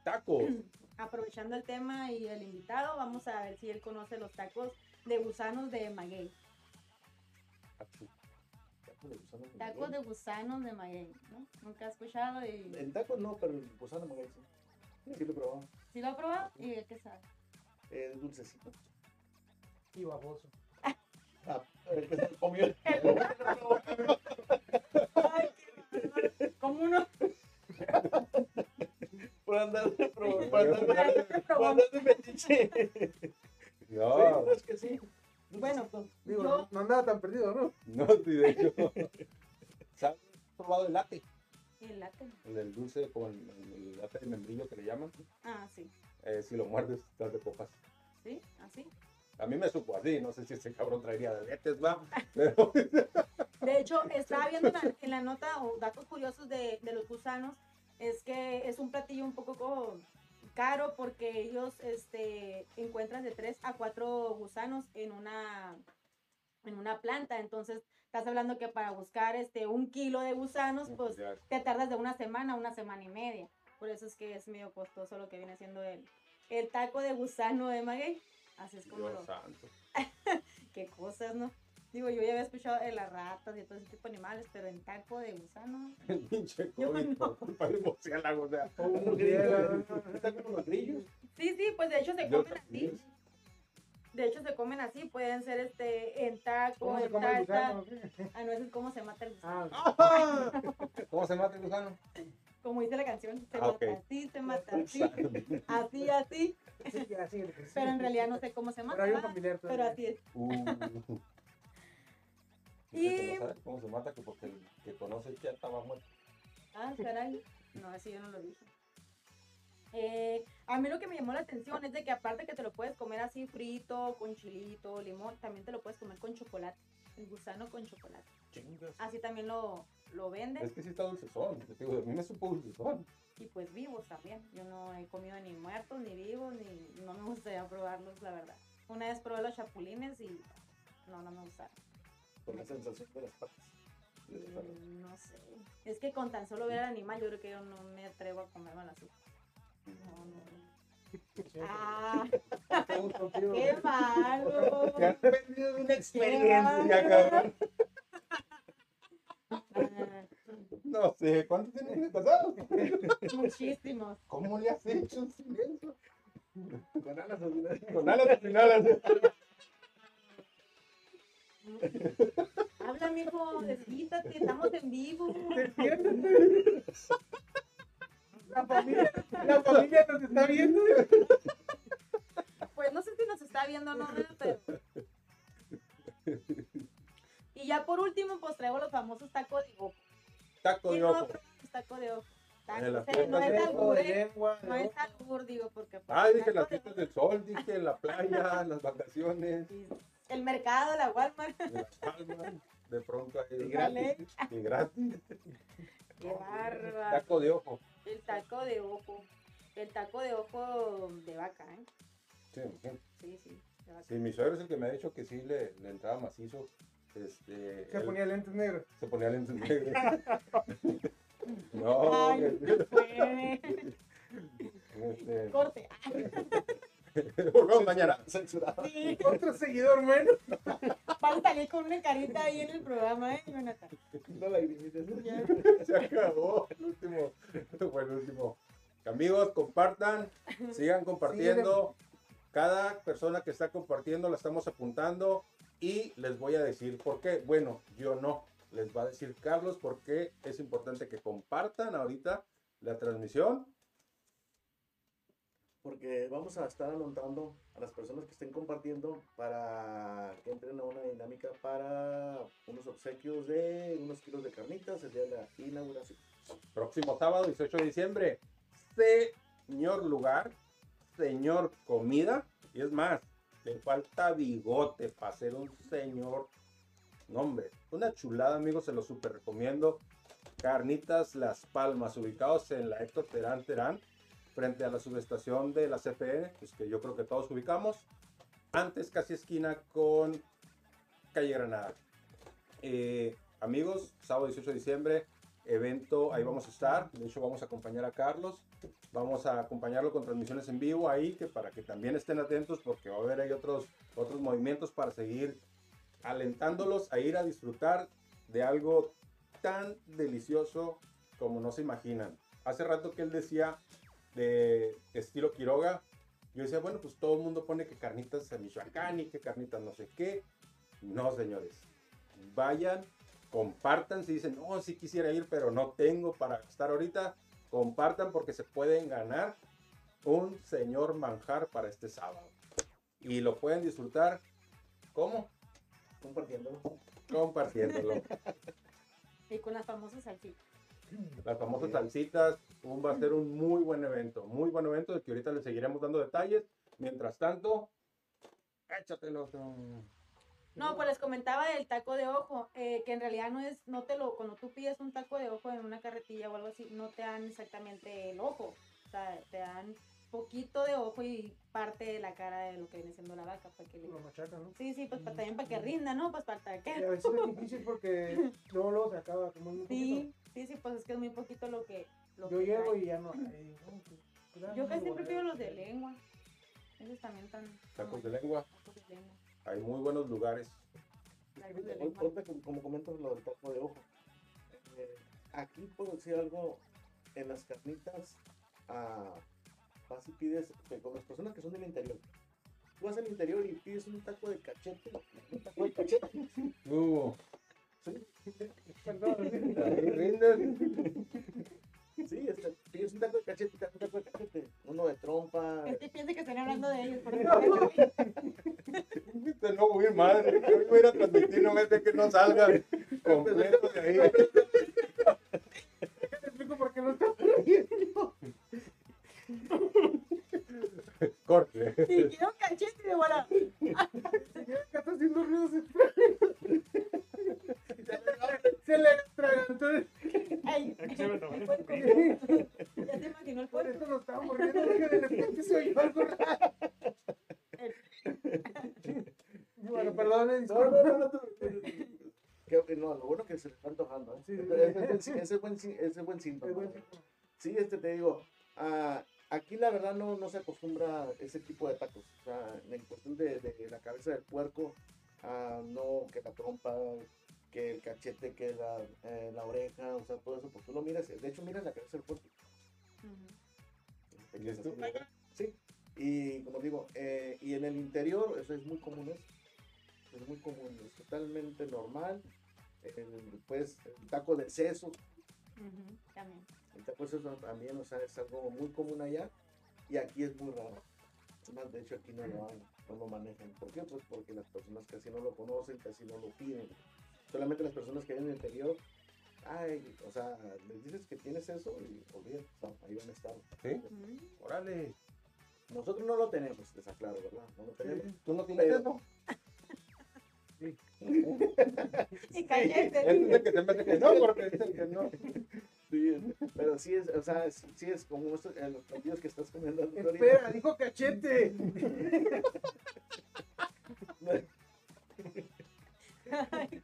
Tacos. Aprovechando el tema y el invitado, vamos a ver si él conoce los tacos de gusanos de maguey. Tacos de gusano con Tacos maguey. de gusanos de maguey, ¿no? Nunca has escuchado y... En tacos no, pero el gusano maguey sí. Sí lo he probado. ¿Sí lo ha probado? ¿Y de qué sabe? Es dulcecito. Y baboso. Ah, el que se comió. Ay, qué. ¿Cómo uno? Por andar de pro- por andar de- por andar de metiche. No, Sí, es que sí. Bueno, Digo, Yo- no andaba tan perdido, ¿no? no, sí, de hecho. ¿Sabes? ¿Has probado el latte? El latte. El del dulce con el, el latte de membrillo que le llaman. Ah, sí. Eh, si lo muerdes, estás de copas. ¿Sí? ¿Así? A mí me supo así, no sé si ese cabrón traería diabetes, va. Pero De hecho, estaba viendo en la, en la nota o datos curiosos de, de los gusanos, es que es un platillo un poco co- caro porque ellos este, encuentran de 3 a 4 gusanos en una, en una planta. Entonces, estás hablando que para buscar este, un kilo de gusanos, pues ya, te tardas de una semana a una semana y media. Por eso es que es medio costoso lo que viene siendo el, el taco de gusano de maguey. Así es como Dios lo, santo. qué cosas, ¿no? Digo, yo ya había escuchado de las ratas y todo ese tipo de animales, pero en taco de gusano. El pinche COVID no. del murciélago, o sea. Un murciélago. Está como los grillos. Sí, sí, pues de hecho se comen así. De hecho, se comen así, pueden ser este en taco, ¿Cómo se en qué? Ah, no, eso es como se mata el gusano. Ah, ¿Cómo se mata el gusano? Como dice la canción, se Ah, mata así, se mata así, así, así. sí, ya, sí, sí. Pero en realidad no sé cómo se mata, Pero hay un pero así es. Uh. Y- Dice que no sabe ¿Cómo se mata? Que porque el que conoce ya estaba muerto. Ah, caray. No, así yo no lo dije. Eh, a mí lo que me llamó la atención es de que aparte que te lo puedes comer así frito, con chilito, limón, también te lo puedes comer con chocolate. El gusano con chocolate. Chingas. Así también lo, lo venden. Es que sí está dulcezón. Te digo, a mí me supo dulcezón. Y pues vivos también. Yo no he comido ni muertos, ni vivos, ni no me gustaría probarlos, la verdad. Una vez probé los chapulines y no, no me gustaron. Por la sensación de las patas. de. Mm, No sé. Es que con tan solo ver al animal, yo creo que yo no me atrevo a comerme así. Ah, un qué malo. Te has perdido de una experiencia, cabrón. Ah, No sé, ¿cuánto tienes de casado? muchísimos. ¿Cómo le has hecho sin eso? Con alas al final. Con alas sin alas. Habla, mijo, desquítate, estamos en vivo. La familia, la familia nos está viendo. Pues no sé si nos está viendo o no, ¿verdad? pero. Y ya por último, pues traigo los famosos tacos de ojo. Taco ¿Quién de ojo. tacos de ojo? Tacos, De las eh, no es albur, ¿eh? No es albur, digo, porque. pues, Ah, dije las de fiestas del sol, dije la playa, las vacaciones, El mercado, la Walmart. de pronto ahí. Y gratis. Y gratis. Qué bárbaro. Taco de ojo. El taco de ojo. El taco de ojo de vaca, ¿eh? Sí, sí. Sí, sí. de vaca. Sí, mi suegro es el que me ha dicho que sí le, le entraba macizo. Este, Se él ponía lentes negros. se ponía lentes negros. no, Ay, no puede. este, Corte. volvemos mañana. Censurado. Sí. Otro seguidor menos. Salir con una carita ahí en el programa, ¿eh, Jonathan? No la. Ya. Se acabó el último. Fue el último. Amigos, compartan, sigan compartiendo. Cada persona que está compartiendo la estamos apuntando y les voy a decir por qué. Bueno, yo no. Les va a decir Carlos por qué es importante que compartan ahorita la transmisión. Porque vamos a estar anotando a las personas que estén compartiendo para que entren a una dinámica para unos obsequios de unos kilos de carnitas el día de la inauguración. Próximo sábado, 18 de diciembre. Señor lugar, señor comida. Y es más, le falta bigote para ser un señor. No, hombre, una chulada, amigos, se lo super recomiendo. Carnitas Las Palmas, ubicados en la Héctor Terán Terán, frente a la subestación de la CFE, pues que yo creo que todos ubicamos. Antes, casi esquina con Calle Granada. Eh, amigos, sábado 18 de diciembre, evento, ahí vamos a estar. De hecho, vamos a acompañar a Carlos. Vamos a acompañarlo con transmisiones en vivo ahí, que para que también estén atentos, porque va a haber ahí otros, otros movimientos para seguir alentándolos a ir a disfrutar de algo tan delicioso como no se imaginan. Hace rato que él decía de estilo Quiroga, yo decía, bueno, pues todo el mundo pone que carnitas en Michoacán y que carnitas no sé qué. No, señores. Vayan, compartan si dicen, no, sí quisiera ir, pero no tengo para estar ahorita. Compartan porque se pueden ganar un señor manjar para este sábado. Y lo pueden disfrutar, ¿cómo? Compartiéndolo. Compartiéndolo. Y con las famosas salsitas. Las famosas salsitas, un- va a ser un muy buen evento, muy buen evento del que ahorita les seguiremos dando detalles. Mientras tanto, échatelo. No, pues les comentaba del taco de ojo, eh, que en realidad no es, no te lo, cuando tú pides un taco de ojo en una carretilla o algo así, no te dan exactamente el ojo, o sea, te dan poquito de ojo y parte de la cara de lo que viene siendo la vaca, para que le... Lo machacan, ¿no? Sí, sí, pues para, también para que rinda, ¿no? Pues para Y a que... veces es difícil porque luego, luego se acaba como un poquito. Sí, sí, sí, pues es que es muy poquito lo que... Lo Yo que llego y ya no. ¿no? Pues, claro, Yo casi no, prefiero los de lengua. Esos también están... Tacos de lengua, Tacos de lengua. hay muy buenos lugares. Ahorita, como, como comentas lo del taco de ojo. eh, aquí puedo decir algo en las carnitas. ah, vas y pides con las personas que son del interior. tú vas al interior y pides un taco de cachete, un taco de cachete. Uh, Perdón. ahí rindes. Sí, este, pides un taco de cachete, un taco de cachete, uno de trompa. Este piensa que están hablando de ellos. Por. Este no voy madre. Yo voy a ir a transmitir, no me que no salga completo de ahí. Te explico por qué no está riendo. Corte. Y quiero cachete de bola. Acá está haciendo ruidos extraños. Se le atragantó. Ay, Aquí se me tomó. ya te imaginó el Por puerco. eso nos estábamos riendo, porque de repente se oyó algo raro. Bueno, perdón, No, no, no, no, no. Que- no, lo bueno que se le está antojando. ¿eh? Ese, ese, ese buen, sí- ese buen síntoma. Sí, este te digo, ah, aquí la verdad no, no se acostumbra ese tipo de tacos. O sea, en cuestión de, de la cabeza del puerco, ah, no, que la trompa, que el cachete, que la, eh, la oreja, o sea, todo eso, pues tú lo miras, de hecho miras la cabeza del puerco. ¿Y esto? Sí, y como digo, eh, y en el interior, eso es muy común, ¿eh? es muy común, es totalmente normal. El, pues, el taco de seso, Ujú, También. El taco de seso también, o sea, es algo muy común allá, y aquí es muy raro. Más, de hecho, aquí no lo, hay, no lo manejan. ¿Por qué? Pues porque las personas casi no lo conocen, casi no lo piden. Solamente las personas que viven en el interior, ay, o sea, les dices que tienes eso y olvídate, o sea, ahí van a estar. ¿Sí? Órale. Nosotros no lo tenemos, les aclaro, ¿verdad? No lo tenemos. ¿Tú no tienes Pero- eso? Y dice que se me hace que no, porque dicen que no. Sí, pero sí es, o sea, es- sí es como estos, en los platillos que estás comiendo. Espera, dijo cachete.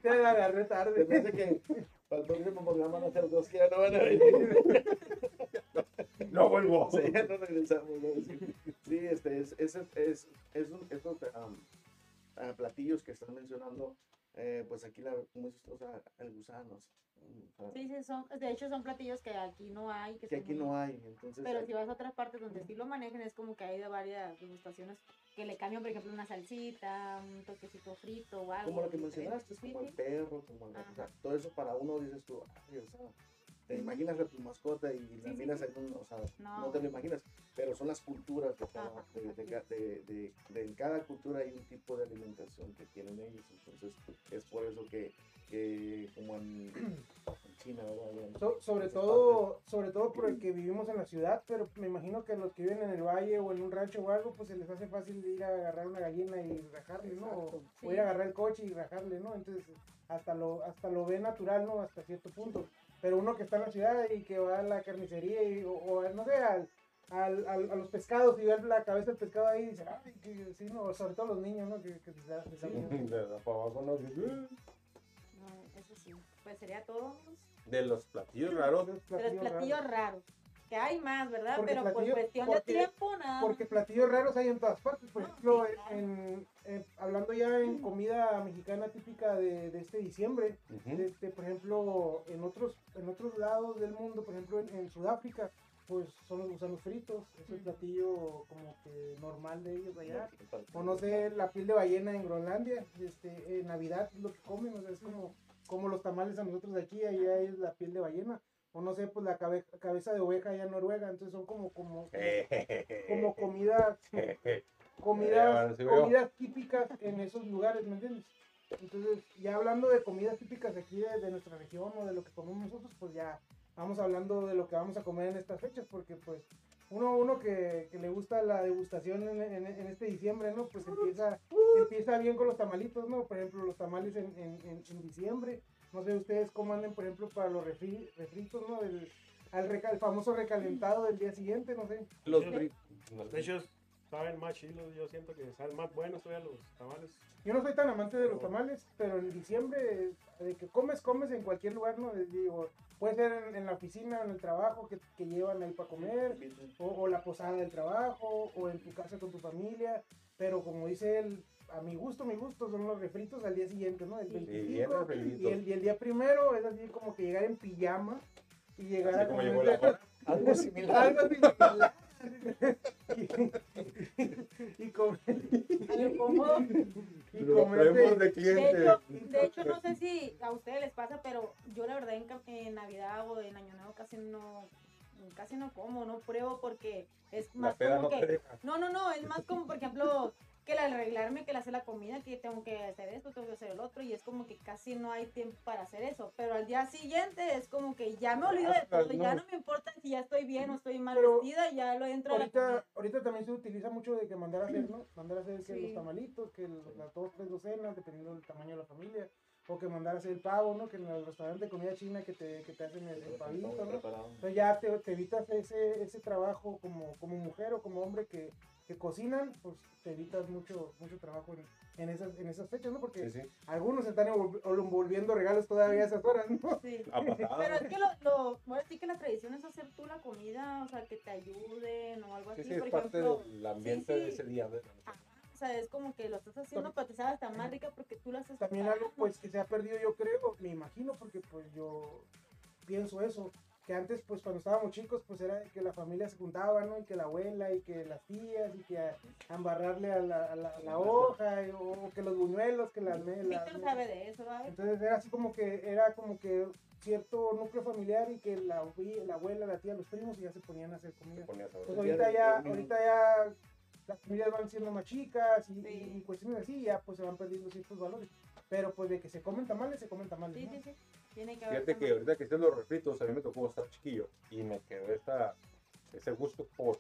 Te la agarré tarde. me hace que para el próximo programa van a ser dos que ya no van a venir. No vuelvo. Sí, ya no regresamos. ¿no? Sí, Sí, este, es, es, es, es un- estos um, ah, platillos que están mencionando, eh, pues aquí, la, como o sea, el gusano. o sea, Sí, sí, son, de hecho son platillos que aquí no hay. Que aquí muy- no hay, entonces... Pero si vas a otras partes donde sí lo manejan, es como que hay de varias degustaciones que le cambian, por ejemplo, una salsita, un toquecito frito o algo. como lo que mencionaste, es como el perro, como el- o sea, todo eso para uno dices tú, ay, o sea, te imaginas a tu mascota y la miras un, o sea, no. No. te lo imaginas, pero son las culturas de cada, Ajá, de, de así ca- de- de- de- en cada cultura hay un tipo de alimentación que tienen ellos, entonces es por eso que, que como en, en China, ¿verdad? So- sobre todo, sobre todo por el que vivimos en la ciudad, pero me imagino que los que viven en el valle o en un rancho o algo, pues se les hace fácil de ir a agarrar una gallina y rajarle, ¿no? O ir a agarrar el coche y rajarle, ¿no? Entonces, hasta lo, hasta lo ve natural, ¿no? Hasta cierto punto. Pero uno que está en la ciudad y que va a la carnicería y, o, o, no sé, al, al- al- a los pescados y ver la cabeza del pescado ahí y dice, ay, que sí, no, sobre todo los niños, ¿no? Que, que se da- se miedo. De para abajo no dice. No, eso sí. Pues sería todo. De los platillos raros. De los Platillos platillos raros. raros. Que hay más, ¿verdad? Porque Pero por cuestión de tiempo, nada. Porque platillos raros hay en todas partes. Por No, ejemplo, sí, claro. en, en- hablando ya en comida mexicana típica de, de este diciembre, este, por ejemplo, en otros, en otros lados del mundo, por ejemplo en, en Sudáfrica, pues son los gusanos fritos, es el Ujú. platillo como que normal de ellos allá. O no sé, la piel de ballena en Groenlandia, este, en Navidad es lo que comen, o sea, es como, como los tamales a nosotros de aquí, allá es la piel de ballena. O no sé, pues la cabe- cabeza de oveja allá en Noruega, entonces son como, como, como comidas comidas, comidas típicas en esos lugares, ¿me entiendes? Entonces, ya hablando de comidas típicas de aquí de, de nuestra región o de lo que comemos nosotros, pues ya vamos hablando de lo que vamos a comer en estas fechas, porque pues uno, uno que, que le gusta la degustación en, en- en este diciembre, ¿no? Pues empieza, empieza bien con los tamalitos, ¿no? Por ejemplo, los tamales en- en diciembre. No sé ustedes cómo anden, por ejemplo, para los refri- refritos, ¿no? El, al reca- el famoso recalentado del día siguiente, no sé. Los Sí. fri- De hecho, saben más chilos. Yo siento que saben más buenos todavía los tamales. Yo no soy tan amante de los tamales, pero en diciembre, de que comes, comes en cualquier lugar, ¿no? Les Digo, puede ser en, en la oficina, en el trabajo, que, que llevan ahí para comer, o, o la posada del trabajo, o en tu casa con tu familia, pero como dice él, a mi gusto, mi gusto, son los refritos al día siguiente, ¿no? El Sí. 25, bien y, el, y el día primero es así como que llegar en pijama y llegar Así a como comer llegó la. Algo similar. algo similar. y, y comer. Ver, ¿cómo? Y comerte- de hecho, de hecho, no sé si a ustedes les pasa, pero yo la verdad en, Navidad o en Año Nuevo casi no, casi no como, no pruebo porque es más como no que, no, no, no, es más como por ejemplo que el arreglarme, que el hacer la comida, que tengo que hacer esto, tengo que hacer el otro y es como que casi no hay tiempo para hacer eso, pero al día siguiente es como que ya me olvido de todo, ya no. me importa si ya estoy bien o estoy mal Pero vestida, ya lo entro a la Ahorita, ahorita también se utiliza mucho de que mandar a hacer, ¿no? Mandar a hacer que los tamalitos, que el- las dos, tres docenas, dependiendo del tamaño de la familia. O que mandar a hacer el pavo, ¿no? Que en el restaurante de comida china que te, que te hacen el, el pavito, ¿no? Entonces ya te, te evitas ese, ese trabajo como, como mujer o como hombre que, que cocinan, pues te evitas mucho, mucho trabajo en, en, esas, en esas fechas, ¿no? Porque Sí, sí. algunos están envol- envolviendo regalos todavía a esas horas, ¿no? Sí. Pero es que lo, lo, bueno, sí que la tradición es hacer tú la comida, o sea, que te ayuden o algo Sí, así, sí, es por parte ejemplo. del ambiente sí, de ese día. de- o sea, es como que lo estás haciendo, pero te sabe hasta más rica porque tú lo haces. También algo pues que se ha perdido yo creo, me imagino, porque pues yo pienso eso, que antes pues cuando estábamos chicos pues era que la familia se juntaba, ¿no? Y que la abuela y que las tías y que a, a embarrarle a la, a la, a la hoja y- o que los buñuelos, que las... me- las- Víctor sabe de eso. Entonces era así como que era como que cierto núcleo familiar y que la, abue- la abuela, la tía, los primos y ya se ponían a hacer comida. Pues ahorita ya, ahorita ya las familias van siendo más chicas y, Sí. y- y cuestiones así, ya pues se van perdiendo ciertos valores. Pero pues de que se comen tamales, se comen tamales. Sí, ¿no? sí, sí. Tiene que haber. Fíjate que ahorita que hicieron los refritos, a mí me tocó estar chiquillo y me quedó esta, ese gusto por,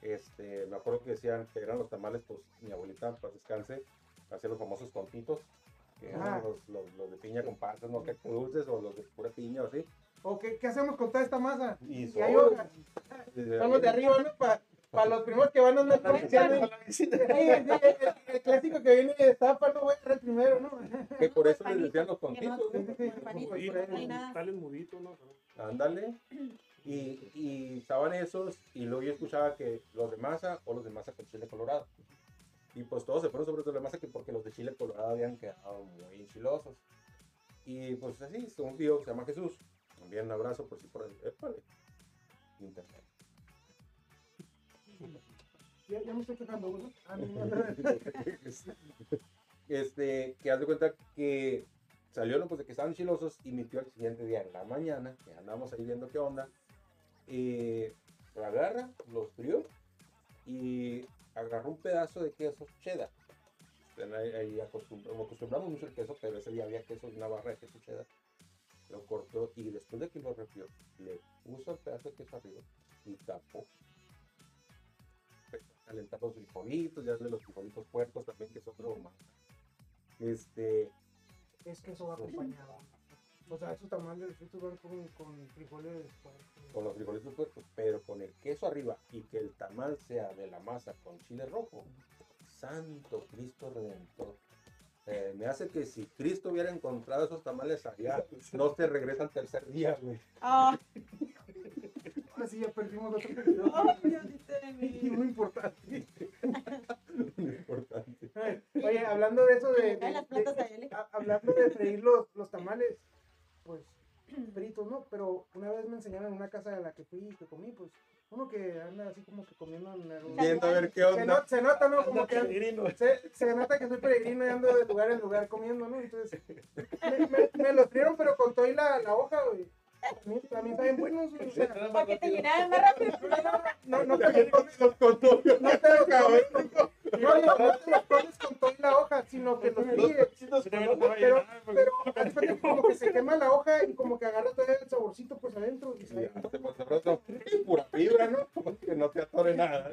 este, me acuerdo que decían que eran los tamales, pues mi abuelita, para descanse, hacía los famosos tontitos, que eran Ah. los, los, los de piña con pasas, no que dulces, o los de pura piña o así. ¿O qué, qué hacemos con toda esta masa? Y Y son- de arriba, ¿no? Para los primeros que van a andar comerciando. Sí, sí, el, el clásico que viene y destapa, no voy a ser el primero, ¿no? Que por eso les decían los ahí, Mudito, no. Ándale. Y, y estaban esos, y luego yo escuchaba que los de masa o los de masa con chile colorado. Y pues todos se fueron sobre los de masa que porque los de chile colorado habían quedado muy enchilosos. Y pues así, un tío que se llama Jesús. También un abrazo por si por el épale, internet. Ya, me estoy quejando, ¿no? Ah, este, que haz de cuenta que salió pues de que estaban chilosos y mi tío al siguiente día en la mañana, que andamos ahí viendo qué onda, eh, lo agarra, los frió y agarró un pedazo de queso cheddar. Ahí, ahí acostumbra- acostumbramos mucho el queso, pero ese día había queso, una barra de queso cheddar. Lo cortó y después de que lo refrió, le puso el pedazo de queso arriba y tapó. Calentar los frijolitos, ya de los frijolitos puercos también, que es otro más. Este, Es que eso va acompañado. O sea, esos tamales fritos van con, con frijoles. pues, con los frijolitos puercos, pero con el queso arriba y que el tamal sea de la masa con chile rojo. Santo Cristo Redentor. Eh, me hace que si Cristo hubiera encontrado esos tamales allá, no se regresa al tercer día, güey. Ah, Sí ya perdimos oh, Y mí. muy importante. Muy importante. Oye, hablando de eso de. A hablando de freír los, los tamales, pues fritos, ¿no? Pero una vez me enseñaron en una casa a la que fui y que comí, pues uno que anda así como que comiendo en el. Viendo a ver qué Se, onda. no- se nota, ¿no? Como que peregrino. se, se nota que soy peregrino y ando de lugar en lugar comiendo, ¿no? Entonces, me, me, me los frieron, pero con todo y la, la hoja, güey. Buenos, güey. O sea, Para que te llenaran más rápido. no, no, te comes, Los no te los comes, no, no, no con todo y la hoja, sino que los fríes. Pero, pero, como que se quema la hoja y como que agarra todavía el saborcito pues adentro. Y pura fibra, ¿no? Como que no te atore nada.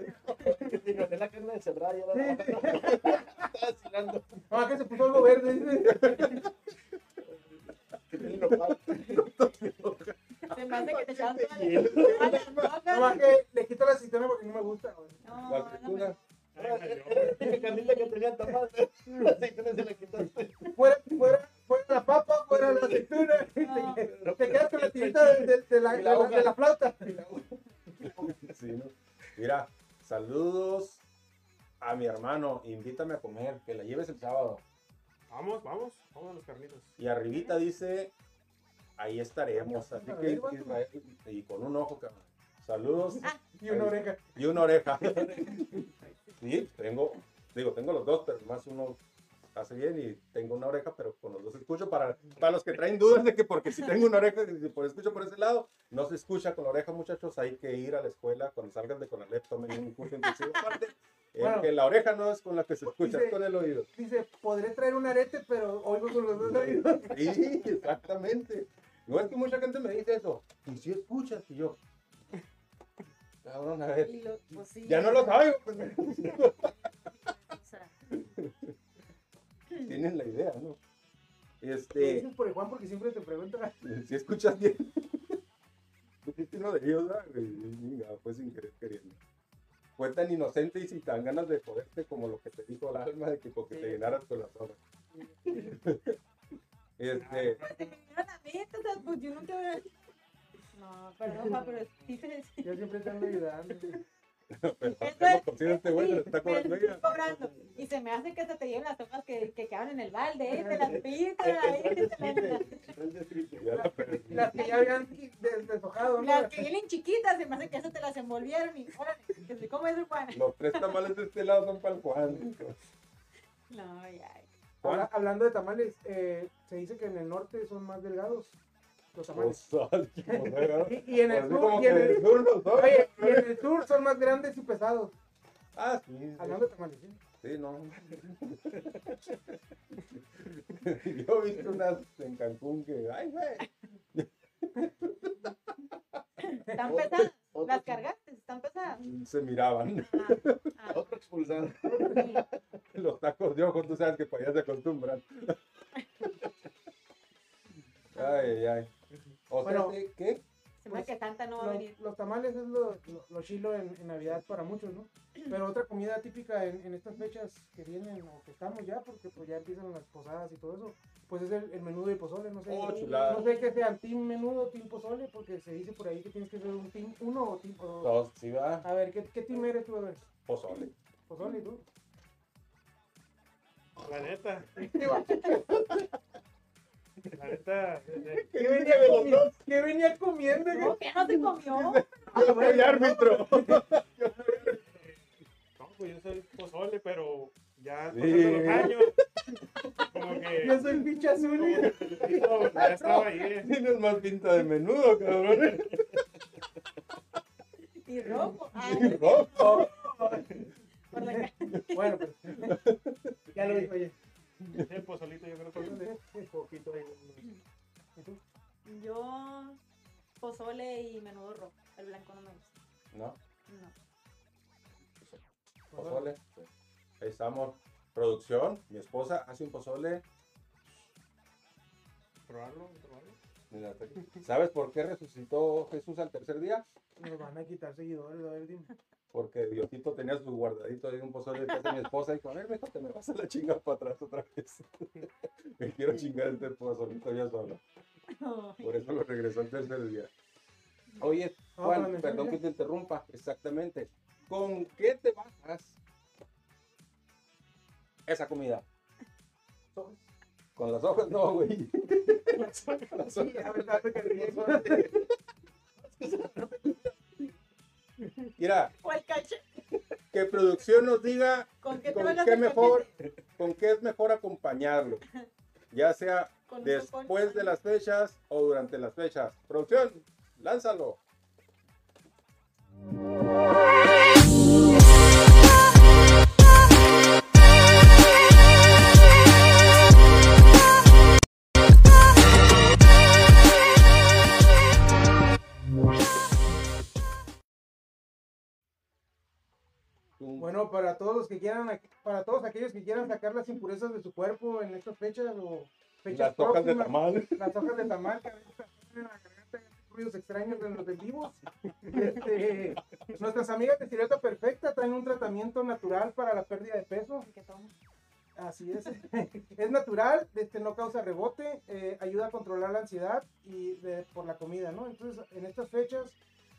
Digo, de la carne de ya la estaba. Ah, que se puso algo verde. Que. Se me hace que te echaban toda la- boca. que le quito la aceituna porque no me gusta, güey. No, La no. Era Camila que tenía tamal. La aceituna se la quitaste. Fuera, fuera, fuera la papa, fuera la aceituna. No. Te, te quedas con la tirita de la flauta. Sí, ¿no? Mira, saludos a mi hermano. Invítame a comer, que la lleves el sábado. Vamos, vamos, vamos a los carnitas. Y arribita dice, ahí estaremos. Así que Israel, y con un ojo, cabrón. Saludos Y una oreja. y una oreja. Sí, tengo, digo, tengo los dos, pero más uno hace bien y tengo una oreja, pero con los dos escucho. Para, para los que traen dudas de que porque si tengo una oreja y por escucho por ese lado, no se escucha con la oreja, muchachos. Hay que ir a la escuela cuando salgan de Conalep, tomen un curso intensivo aparte. en Bueno. que la oreja no es con la que se escucha, es con el oído. Dice, podré traer un arete, pero oigo con los dos oídos. Sí, exactamente. No es que mucha gente me dice eso. Y si escuchas, y yo. Cabrón, a ver. Lo- pues sí, Ya no lo saben, pues. o sea, Tienen la idea, ¿no? Este. dices por el Juan porque siempre te pregunta. Si escuchas bien. Pusiste uno de ellos, ¿verdad, güey? Venga, Fue sin querer queriendo. Fue tan inocente y sin tan ganas de joderte como lo que te dijo la alma de que porque te llenaras con las horas. Este, se me vinieron a mí, entonces, pues yo nunca No, perdón, pa, pero sí Yo siempre te ando ayudando. pero este güey está cobrando estoy ella. cobrando. Y se me hace que se te lleven las hojas que, que quedaron en el balde, ¿eh? te las pintan ahí. te las- Ya la perdí. Las que ya habían des- deshojado, ¿no? Las que vienen chiquitas, se me hace que eso te las envolvieron y órale, Juan. Los tres tamales de este lado son para el Juan. No, ya. Habla- hablando de tamales, eh, se dice que en el norte son más delgados Y, y en el sur, como y en que el, sur no son. oye, y en el sur son más grandes y pesados. Ah, sí. sí. Hablando de tamales, ¿sí? Sí, no. Yo he visto unas en Cancún que, ay, güey. ¿Están pesadas? ¿Las cargaste? ¿Están pesadas? Se miraban. Ah, ah, Otro expulsado. sí. Los tacos de ojo, tú sabes que para allá se acostumbran. Ay, ay, ay. O sea, Bueno. ¿qué? ¿qué? Se me hace que Santa no va a venir. Los, los tamales es lo, lo, lo chilo en, en Navidad para muchos, ¿no? Pero otra comida típica en, en estas fechas que vienen o que estamos ya, porque pues ya empiezan las posadas y todo eso, pues es el, el menudo y pozole, no sé. Oh, chulada. no sé que sean team menudo o team pozole, porque se dice por ahí que tienes que ser un team uno o team dos. Dos, sí va. A ver, ¿qué, qué team eres tú? A ver, Pozole. pozole, tú. La neta. La neta. ¿Qué venía, comi- ¿Qué venía comiendo? ¿Cómo que no se comió? Yo soy árbitro. No, pues yo soy pozole, pero ya Sí. pasando los años. Como que. Yo soy pinche azul. y- Hijo, ya estaba ahí. eh. Tienes más pinta de menudo, cabrón. Y rojo. Ah, Rojo. por la Bueno, pues. ya lo dijo, oye. El pozolito yo creo que un poquito ahí. ¿Y tú? Yo, pozole y menudo rojo. El blanco no me gusta. No, No. pozole. Ahí estamos. Producción. Mi esposa hace un pozole. Probarlo, probarlo. Mira, ¿Sabes por qué resucitó Jesús al tercer día? Nos van a quitar seguidores, a ver, dime. Porque Diosito tenía su guardadito de un pozole de mi esposa y dijo, a ver, mijo, te me vas a la chinga para atrás otra vez. me quiero chingar este pozolito ya solo. Por eso lo regresó al tercer día. Oye, No, Juan, la perdón que te interrumpa, exactamente. ¿Con qué te bajas esa comida? Con las hojas no, güey. Las hojas. Sí, a ver, date que. Mira, caché. que producción nos diga ¿Con qué te con van a qué hacer mejor, con qué es mejor acompañarlo. Ya sea después de las fechas o durante las fechas. Producción, lánzalo. Bueno, para todos los que quieran, para todos aquellos que quieran sacar las impurezas de su cuerpo en estas fechas o fechas las hojas de tamal. las hojas de tamal que a veces aparecen en la garganta, ruidos extraños en los en vivos. Este, nuestras amigas de Silueta Perfecta traen un tratamiento natural para la pérdida de peso. Así es. es natural, este, no causa rebote, eh, ayuda a controlar la ansiedad y de- por la comida, ¿no? Entonces, en estas fechas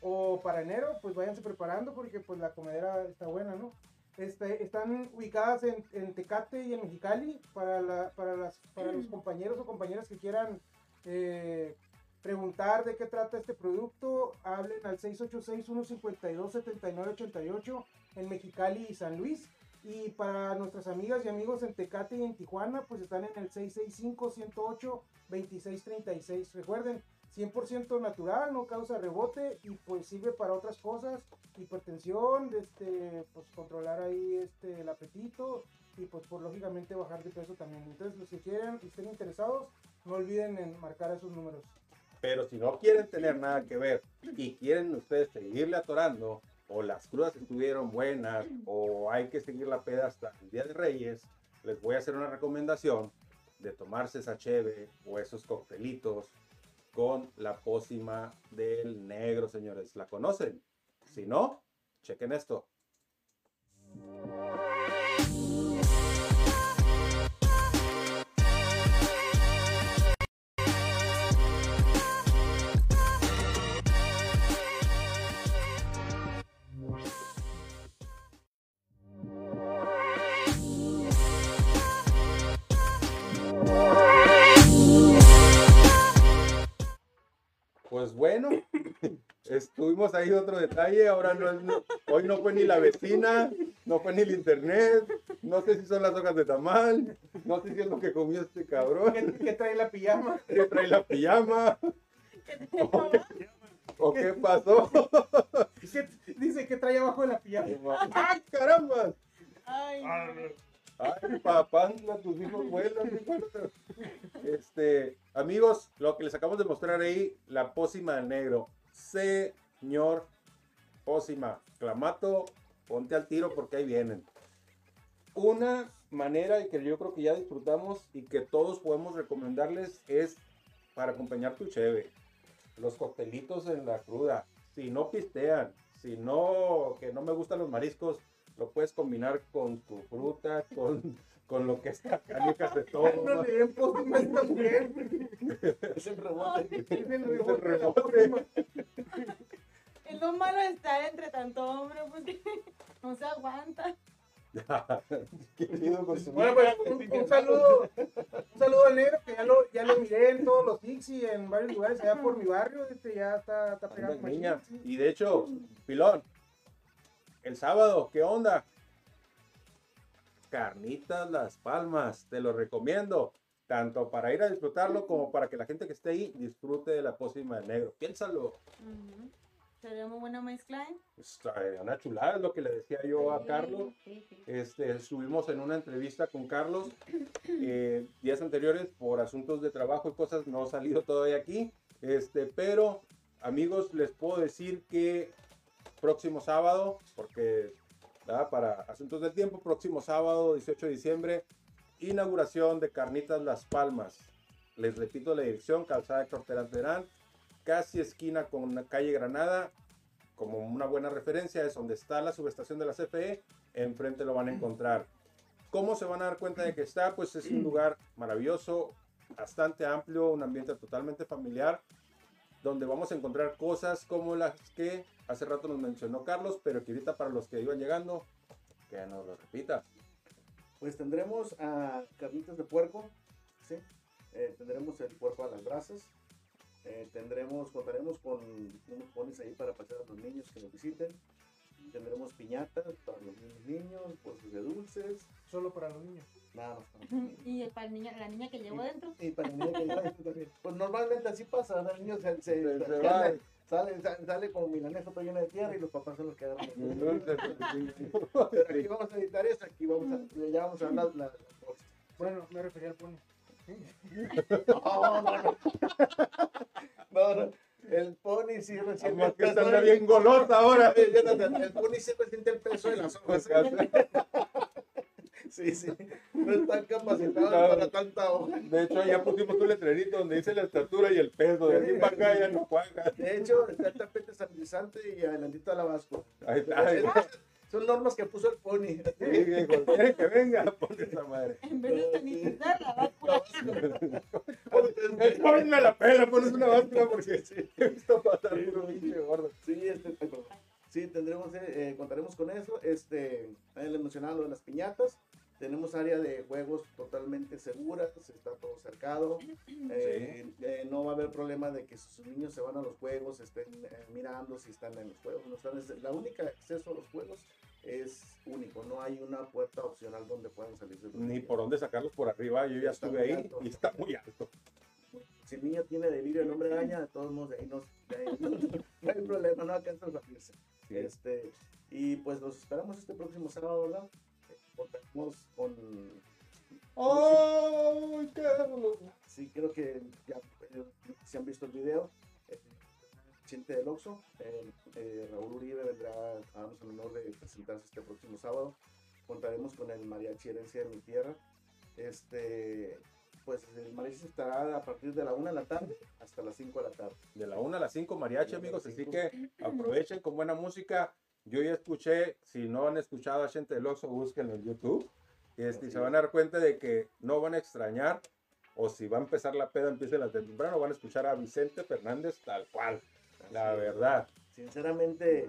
o para enero, pues váyanse preparando porque pues la comedera está buena, ¿no? Este, están ubicadas en, en Tecate y en Mexicali para, la, para, las, para los compañeros o compañeras que quieran eh, preguntar de qué trata este producto, hablen al 686-152-7988 en Mexicali y San Luis. Y para nuestras amigas y amigos en Tecate y en Tijuana, pues están en el 665-108-2636. Recuerden, 100% natural, no causa rebote y pues sirve para otras cosas, hipertensión, este, pues controlar ahí este, el apetito y pues por lógicamente bajar de peso también. Entonces los que quieran y estén interesados, no olviden en marcar esos números. Pero si no quieren tener nada que ver y quieren ustedes seguirle atorando, o las crudas estuvieron buenas, o hay que seguir la peda hasta el Día de Reyes, les voy a hacer una recomendación de tomarse esa cheve o esos coctelitos con la pócima del negro, señores. ¿La conocen? Si no, chequen esto. Estuvimos ahí otro detalle, ahora no es, no- hoy no fue ni la vecina, no fue ni el internet, no sé si son las hojas de tamal, no sé si es lo que comió este cabrón, ¿Qué, qué trae la pijama? que trae la pijama, o qué pasó. ¿Qué- dice que trae abajo de la pijama. ¡Ay, caramba! Ay, Ah. Ay, papá, tus hijos vuelan. qué. Este, amigos, lo que les acabamos de mostrar ahí, la pócima del negro. Señor pócima, clamato, ponte al tiro porque ahí vienen. Una manera que yo creo que ya disfrutamos y que todos podemos recomendarles es para acompañar tu cheve. Los coctelitos en la cruda. Si no pistean, si no, que no me gustan los mariscos, lo puedes combinar con tu fruta, con, con lo que está canicas de todo. No le den pócima a esta mujer. Es el rebote. Es el rebote Es lo malo de estar entre tanto hombre, porque no se aguanta. Qué chido con su- Bueno, pues un, un saludo, un saludo al negro que ya lo, ya lo miré en todos los tics y en varios lugares allá por mi barrio, este ya está, está pegado. Anda, niña. sí. Y de hecho, Pilón, el sábado, ¿qué onda? Carnitas Las Palmas, te lo recomiendo, tanto para ir a disfrutarlo como para que la gente que esté ahí disfrute de la pócima del negro. Piénsalo, Ujú. Sería muy buena mezcla, ¿eh? está una chulada, es lo que le decía yo a Carlos. Este, estuvimos en una entrevista con Carlos eh, días anteriores por asuntos de trabajo y cosas, no ha salido todavía aquí. Este, pero amigos, les puedo decir que próximo sábado, porque ¿verdad? para asuntos del tiempo, próximo sábado, 18 de diciembre, inauguración de Carnitas Las Palmas. Les repito la dirección, Calzada Héctor Terán Terán, casi esquina con la calle Granada. Como una buena referencia es donde está la subestación de la CFE, enfrente lo van a encontrar. ¿Cómo se van a dar cuenta de que está? Pues es un lugar maravilloso, bastante amplio, un ambiente totalmente familiar, donde vamos a encontrar cosas como las que hace rato nos mencionó Carlos, pero que ahorita para los que iban llegando, que nos lo repita. Pues tendremos a carnitas de puerco, ¿sí? Eh, tendremos el puerco a las brasas. Eh, tendremos, contaremos con unos ponis ahí para pasear a los niños que nos visiten. Tendremos piñatas para los niños, niños, bolsas de dulces, Solo para los niños. nada más para los niños. Y para el niño- la niña que llevo adentro. Y para el niño que lleva esto también. Pues normalmente así pasa, el niño se, se- Se- se se- va. sale, sale, sale como milanesa todo lleno de tierra y los papás son los que agarran. los dulces. Entonces, Pero aquí vamos a editar eso, aquí vamos a, ya vamos a dar las, las, las bolsas. Bueno, me refería al pony. No, no, no. No, no. El pony sí Además el que peso. de- bien golosa ahora. El pony sí resiente el peso de las hojas. Sí, sí. No están capacitados No. para tanta hoja. De hecho, ya pusimos un letrerito donde dice la estatura y el peso. De aquí para acá ya no cuaja. De hecho, está el tapete sanitizante y adelantito a la vasco. Ahí está. ahí está. Son normas que puso el pony. Sí, dijo, ¿quiere que venga? Ponle esa madre. En vez de sanitizar la báscula. Ponle la pela, pones una báscula porque sí, he visto pasar un pinche gordo. Sí, este, sí, tendremos, eh, eh, contaremos con eso. Este, eh, les mencionaba lo de las piñatas. Tenemos área de juegos totalmente seguras, está todo cercado. Eh, eh, no va a haber problema de que sus niños se van a los juegos, estén eh, mirando si están en los juegos. No están, es- la única acceso a los juegos es único, no hay una puerta opcional donde puedan salir. Ni por dónde sacarlos por arriba. Yo ya Está estuve ahí alto. y está muy alto. Si el niño tiene delirio el hombre araña, de todos modos, de ahí no, de ahí no, no hay problema, no alcanza a salirse. Sí. Este, y pues los esperamos este próximo sábado, ¿verdad? Contamos con ¡Ay, qué dolor! Sí, creo que ya eh, si han visto el video. eh, Chente del Oxxo, eh, eh, Raúl Uribe vendrá a darnos el honor de presentarse este próximo sábado. Contaremos con el mariachi Herencia de mi Tierra. Este, pues el mariachi estará a partir de la 1 de la tarde hasta las 5 de la tarde. De la 1 a las 5 mariachi, amigos. Así que aprovechen con buena música. Yo ya escuché, si no han escuchado a Gente del Oxxo, búsquenlo en YouTube. Este, y se van a dar cuenta de que no van a extrañar, o si va a empezar la peda, empiece las de temprano, van a escuchar a Vicente Fernández tal cual. La Así verdad. Sinceramente,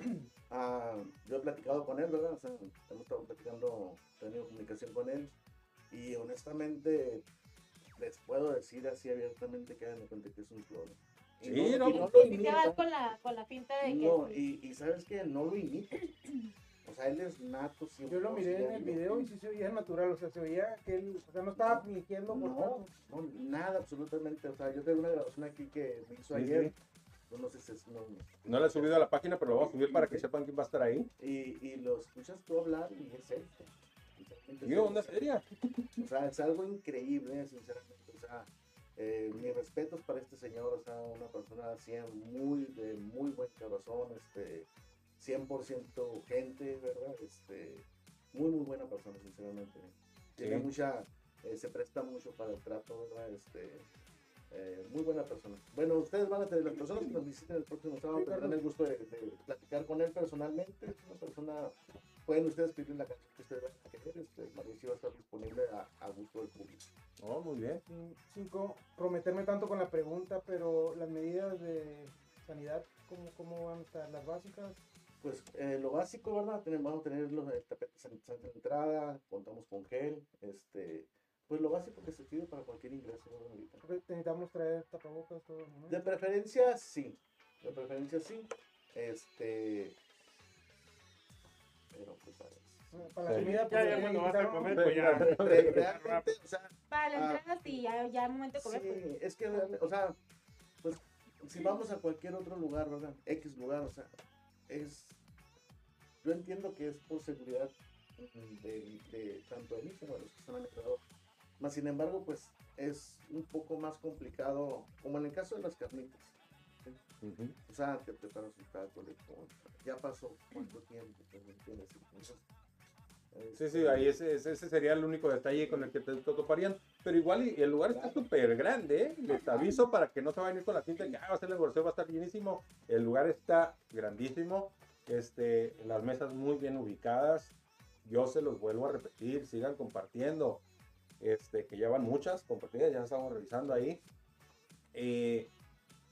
ah, yo he platicado con él, ¿verdad? O sea, hemos estado platicando, tenido comunicación con él. Y honestamente, les puedo decir así abiertamente que de cuenta que es un Y Sí, no, y pues, lo Sí imita. con la, con la finta de que No, sí. y, y sabes que no lo imita. O sea, él es nato. Yo lo miré en el video y sí se veía natural, o sea, se veía que él, o sea, no estaba fingiendo por No, no, nada, absolutamente. O sea, yo tengo una grabación aquí que me hizo Sí, ayer. sí. No, no sé si es. No, No la he subido a la página, pero lo vamos a subir para que sepan quién va a estar ahí. y, y lo escuchas tú hablar y es él. ¿Qué onda seria? O sea, es algo increíble, sinceramente. O sea, eh, mis respetos para este señor, o sea, una persona muy, de muy buen corazón, este, 100% gente, ¿verdad? Este, muy, muy buena persona, sinceramente. Tiene Sí. mucha, eh, se presta mucho para el trato, ¿verdad? Este, eh, muy buena persona. Bueno, ustedes van a tener, las personas que nos visiten el próximo sábado tendrán el gusto de, de platicar con él personalmente. Es una persona, pueden ustedes pedir la canción que ustedes van a querer, este, Mauricio va a estar disponible a, a gusto del público. Oh, muy bien. Cin- Cinco, prometerme tanto con la pregunta, pero las medidas de sanidad, ¿cómo, cómo van a estar? Las básicas, Pues eh, lo básico, ¿verdad? Tenemos, vamos a tener los eh, tapetes sanitizantes de entrada, contamos con gel, este, pues lo básico que se pide para cualquier ingreso necesitamos traer tapabocas, todo, ¿no? De preferencia, sí. De preferencia, sí. Este. Pero, pues, a ver. Para la Sí. comida, Ya, pues, ya ya cuando vas a comer, pues ya. Re- Realmente, o sea, Para la Ah. entrada sí, ya, ya al momento de comer, pues, sí, es que, o sea, pues, si vamos a cualquier otro lugar, ¿verdad? X lugar, o sea, es. Yo entiendo que es por seguridad de, de tanto de mí como de los que están a mi alrededor. Más sin embargo, pues, es un poco más complicado, como en el caso de las carnitas. Ujú. O sea, te preparas un taco. Ya pasó cuánto tiempo, pues, ¿me entiendes? Entonces, Sí, sí, ahí ese, ese, sería el único detalle con el que te, te toparían. Pero igual y el lugar está súper grande, ¿eh? Les aviso para que no se vayan a ir con la pinta de que ah, va a ser el negocio, va a estar llenísimo. El lugar está grandísimo. Este, las mesas muy bien ubicadas. Yo se los vuelvo a repetir, sigan compartiendo. Este, que llevan muchas compartidas, ya estamos revisando ahí. Eh,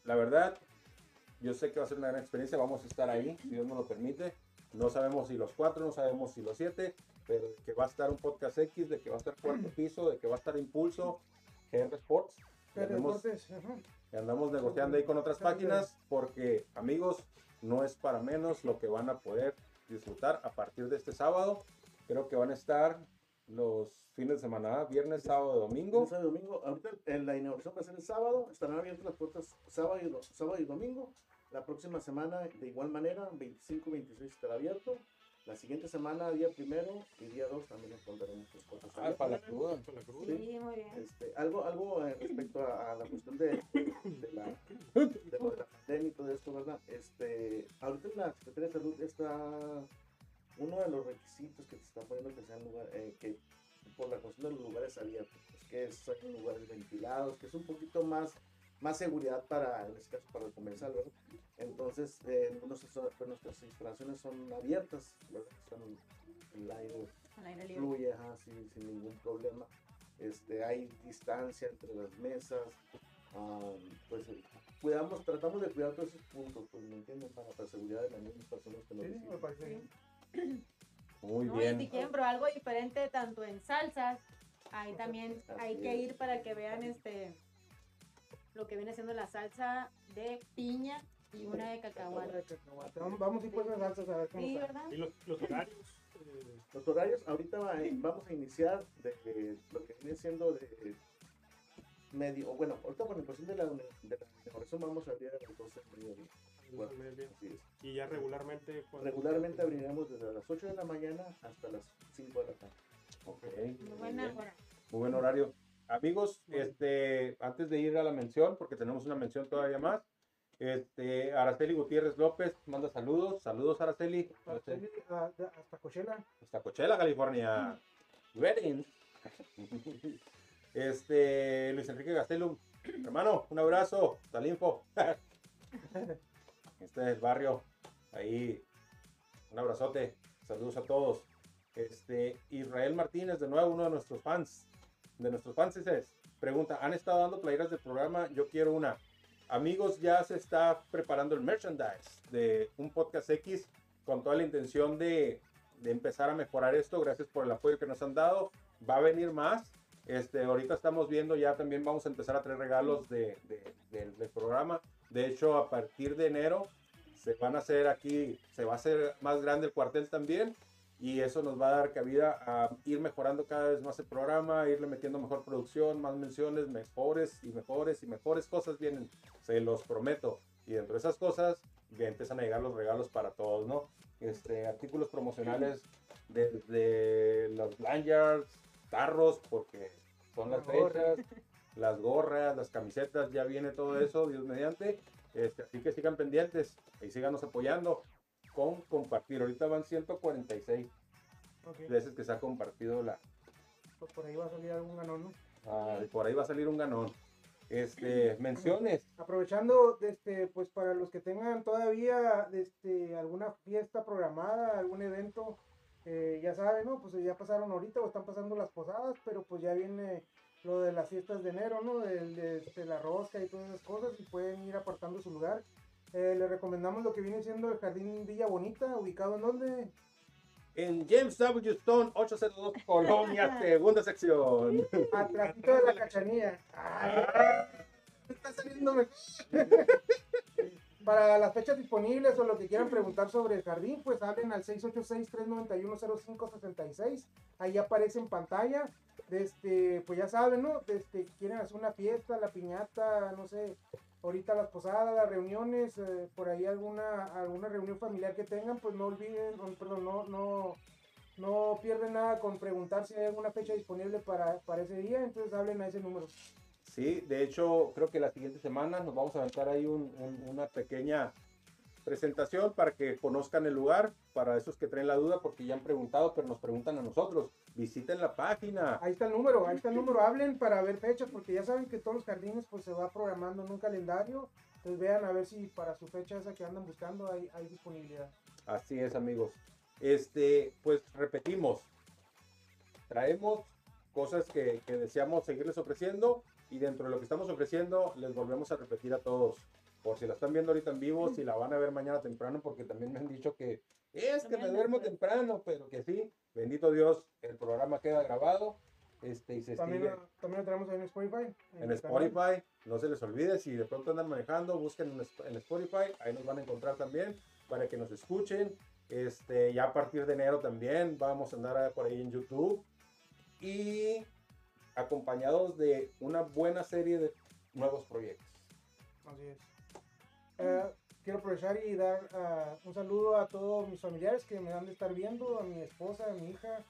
la verdad, yo sé que va a ser una gran experiencia, vamos a estar ahí, si Dios nos lo permite. No sabemos si los cuatro, no sabemos si los siete, pero de que va a estar un podcast X, de que va a estar cuarto piso, de que va a estar Impulso, GR Sports. Andamos, andamos negociando ahí con otras páginas porque, amigos, no es para menos lo que van a poder disfrutar a partir de este sábado. Creo que van a estar los fines de semana, viernes, sábado, domingo. Sábado y domingo. Ahorita en la inauguración va a ser el sábado. Estarán abiertas las puertas sábado y, sábado y domingo. La próxima semana, de igual manera, 25 26 estará abierto. La siguiente semana, día primero y día 2 también encontraremos las puertas Ah, para la cruda. Para la cruda. sí, muy bien. Este, algo, algo eh, respecto a, a la cuestión de, de la, de lo de la pandemia y todo esto, ¿verdad? Este, ahorita en la Secretaría de Salud está uno de los requisitos que se está poniendo que sean lugar, eh, que por la cuestión de los lugares abiertos, pues, que es, hay lugares ventilados, que es un poquito más, más seguridad para, en este caso, para el comensal, ¿verdad? Entonces, eh, nuestras, pues, nuestras instalaciones son abiertas, ¿verdad? Están el aire Al aire libre. fluye ajá, sin, sin ningún problema. Este, hay distancia entre las mesas. am, pues eh, cuidamos, tratamos de cuidar todos esos puntos, pues me entienden, para la seguridad de las mismas personas que nos Sí, me visitan. parece bien. Muy ¿no? Y bien. probar algo diferente, tanto en salsas, ahí también Así hay que ir para que vean este lo que viene siendo la salsa de piña y una de cacahuate. Vamos, a ir por esas salsas a ver cómo Sí, está. ¿verdad? Y los, los horarios. eh, Los horarios, ahorita va- vamos a iniciar de, de lo que viene siendo de medio, o bueno, ahorita por la cuestión de la, de la vamos a abrir a las 12 del mediodía. los medios. Así es. y ya regularmente. cuando- Regularmente abriremos desde las 8 de la mañana hasta las 5 de la tarde. Ok, Muy muy buena hora. Muy buen horario. Amigos, este, antes de ir a la mención, porque tenemos una mención todavía más, este, Araceli Gutiérrez López manda saludos. Saludos, Araceli. Araceli, Hasta Coachella. Hasta Coachella, California. Wedding. Este, Luis Enrique Gastelum. Hermano, un abrazo. Talinfo. Este es el barrio. Ahí. Un abrazote. Saludos a todos. Este, Israel Martínez, de nuevo, uno de nuestros fans. De nuestros fans es. Pregunta, ¿han estado dando playeras del programa? Yo quiero una. Amigos, ya se está preparando el merchandise de un podcast X con toda la intención de, de empezar a mejorar esto. Gracias por el apoyo que nos han dado. Va a venir más. Este, ahorita estamos viendo, ya también vamos a empezar a traer regalos de, de- del- del programa. De hecho, a partir de enero se van a hacer aquí, se va a hacer más grande el cuartel también. Y eso nos va a dar cabida a ir mejorando cada vez más el programa, irle metiendo mejor producción, más menciones, mejores y mejores y mejores cosas vienen, se los prometo. Y dentro de esas cosas ya empiezan a llegar los regalos para todos, ¿no? Este, artículos promocionales desde los lanyards, tarros, porque son las fechas, las gorras, las camisetas, ya viene todo eso, Dios mediante. Este, así que sigan pendientes y síganos apoyando con compartir. Ahorita van 146 Ok. veces que se ha compartido la. Pues por ahí va a salir algún ganón, ¿no? ah, por ahí va a salir un ganón. Este, menciones. Aprovechando, este, pues para los que tengan todavía este, alguna fiesta programada, algún evento, eh, ya saben, ¿no? Pues ya pasaron ahorita o están pasando las posadas, pero pues ya viene lo de las fiestas de enero, ¿no? De, de, este, la rosca y todas esas cosas y pueden ir apartando su lugar. Eh, les recomendamos lo que viene siendo el Jardín Villa Bonita, ubicado en donde... En James W. Stone 802 Colonia, segunda sección. Atrásito de la cachanilla. Está saliendo mejor. Para las fechas disponibles o lo que quieran preguntar sobre el jardín, pues hablen al 686-391-0566. Ahí aparece en pantalla. Este, pues ya saben, ¿no? Este, quieren hacer una fiesta, la piñata, no sé, ahorita las posadas, las reuniones, eh, por ahí alguna, alguna reunión familiar que tengan, pues no olviden, perdón, no, no, no pierden nada con preguntar si hay alguna fecha disponible para, para ese día, entonces hablen a ese número. Sí, de hecho, creo que la siguiente semana nos vamos a aventar ahí un- una pequeña presentación para que conozcan el lugar, para esos que traen la duda, porque ya han preguntado, pero nos preguntan a nosotros. Visiten la página. Ahí está el número, ahí está el número, hablen para ver fechas, porque ya saben que todos los jardines pues se va programando en un calendario, entonces vean a ver si para su fecha esa que andan buscando hay, hay disponibilidad. Así es, amigos. Este, pues repetimos, traemos cosas que, que deseamos seguirles ofreciendo y dentro de lo que estamos ofreciendo les volvemos a repetir a todos. Por si la están viendo ahorita en vivo, si la van a ver mañana temprano, porque también me han dicho que es que me duermo pues. temprano, pero que sí, bendito Dios, el programa queda grabado este, y se También, sigue lo- también lo tenemos ahí en Spotify. en canal. Spotify. No se les olvide, si de pronto andan manejando, busquen en Spotify, ahí nos van a encontrar también para que nos escuchen. Este, ya a partir de enero también vamos a andar por ahí en YouTube y acompañados de una buena serie de nuevos proyectos. Así es. Eh, quiero aprovechar y dar ah, un saludo a todos mis familiares que me han de estar viendo, a mi esposa, a mi hija,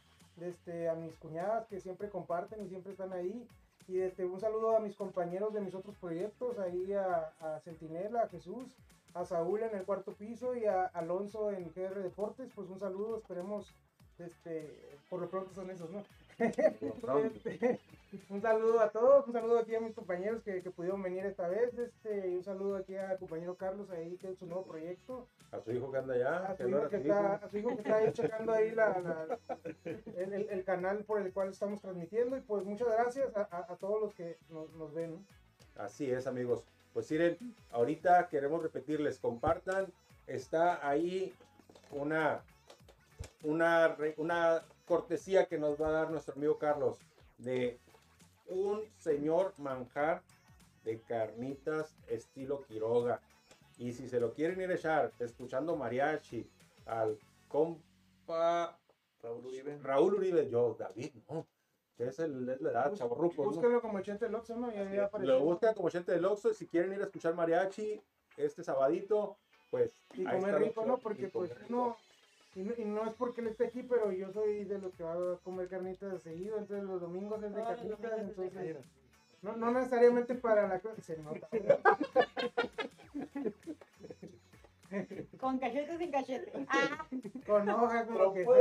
este, a mis cuñadas que siempre comparten y siempre están ahí. Y este, un saludo a mis compañeros de mis otros proyectos, ahí a, a Centinela, a Jesús, a Saúl en el cuarto piso y a Alonso en GR Deportes. Pues un saludo, esperemos, este, por lo pronto son esos, ¿no? Este, un saludo a todos, un saludo aquí a mis compañeros que, que pudieron venir esta vez, este, y un saludo aquí al compañero Carlos ahí que es su nuevo proyecto, A su hijo que anda allá, a su hijo que está, a su hijo que está ahí checando ahí la, la- el, el- el canal por el cual estamos transmitiendo, y pues muchas gracias a, a- a todos los que nos, nos ven. Así es, amigos. Pues miren, ahorita queremos repetirles, compartan. Está ahí una, una, una cortesía que nos va a dar nuestro amigo Carlos de un señor manjar de carnitas estilo Quiroga. Y si se lo quieren ir a echar escuchando mariachi al compa Raúl Uribe. Raúl Uribe, yo, David, no. que Es, el, es la edad, chavorruco, ¿no? Búsquenlo como Chente Loxo, ¿no? Ya, ya apareció. Lo buscan como gente del Oxxo. y Si quieren ir a escuchar mariachi este sabadito, pues. Y comer rico, ¿no? Porque pues uno, y no, y no es porque él esté aquí, pero yo soy de los que va a comer carnitas seguido, entonces los domingos es de los carnitas, entonces no, no necesariamente para la cosa, se nota. Con cachete o sin cachete. Ah, con hojas, con lo que sea,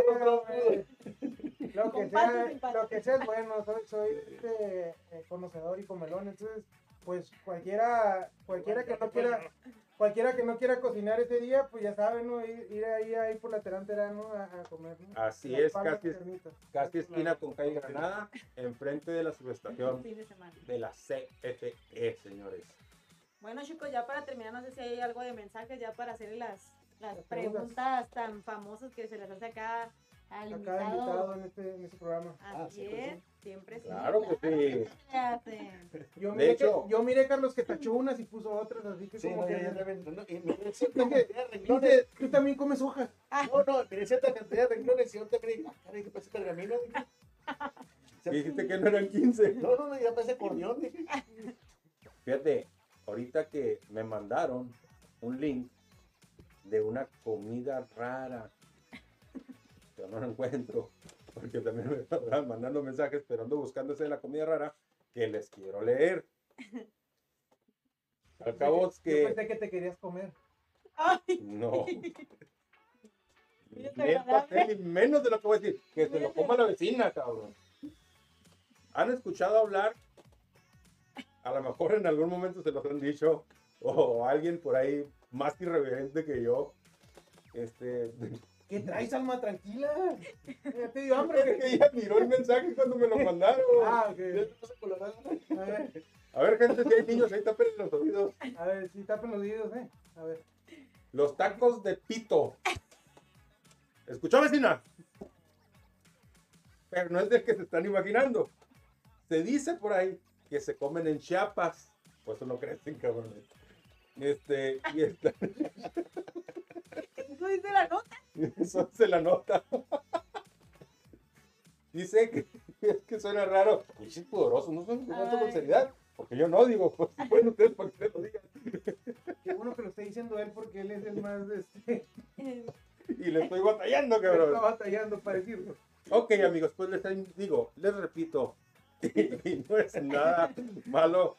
lo que sea, lo que sea es bueno, soy, soy este, eh, conocedor y comelón, entonces pues cualquiera, cualquiera que no quiera, cualquiera que no quiera cocinar ese día, pues ya saben, ¿no? Ir, ir ahí, ahí por la terantera, ¿no? A, a comer, ¿no? Así Las es, casi, casi esquina con calle Granada, enfrente de la subestación de la CFE, señores. Bueno, chicos, ya para terminar, no sé si hay algo de mensajes ya para hacer las, las Las preguntas. preguntas tan famosas que se les hace acá al A invitado. cada invitado en este, en este programa. Ah, Así siempre es. Siempre sí. Claro que sí. Yo De miré, hecho- que, yo miré, Carlos, que tachó unas y puso otras, así que Sí, como no, que... ya, ya no, y miré cierta cantidad de renglones. Dice, tú también comes hojas. No, no, miré cierta cantidad de renglones y yo también dije, ah, caray, que parece pergamino. Y dijiste que no eran 15. No, no, no, ya acordeón, dije. Fíjate, ahorita que me mandaron un link de una comida rara. Yo no lo encuentro, porque también me estaban mandando mensajes, pero ando buscando esa de la comida rara que les quiero leer. Al cabo es Yo que pensé que te querías comer. Ay, no. Pastel, menos de lo que voy a decir. Que se lo coma la vecina, cabrón. ¿Han escuchado hablar? A lo mejor en algún momento se los han dicho. O alguien por ahí más irreverente que yo. Este. ¿Qué traes, alma tranquila? ¿Ya te dio hambre? Es que ella miró el mensaje cuando me lo mandaron. Ah, ok. A ver, A ver, gente, si hay niños, ahí tapen los oídos. a ver, si tapen los oídos, ¿eh? A ver. Los tacos de pito. ¿Escuchó, vecina? Pero no es del que se están imaginando. Se dice por ahí que se comen en Chiapas. Pues eso no crecen, cabrones. Este, y esta- ¿Eso dice la nota? eso se la nota. Dice que es que suena raro. Uy, sí, pudoroso, no suena con Ay. seriedad. Porque yo no digo, pues bueno, ustedes para que ustedes lo digan. Qué bueno que lo esté diciendo él porque él es el más, este, Y le estoy batallando, está cabrón. batallando para decirlo. Ok, amigos, pues les digo, les repito, y no es nada malo.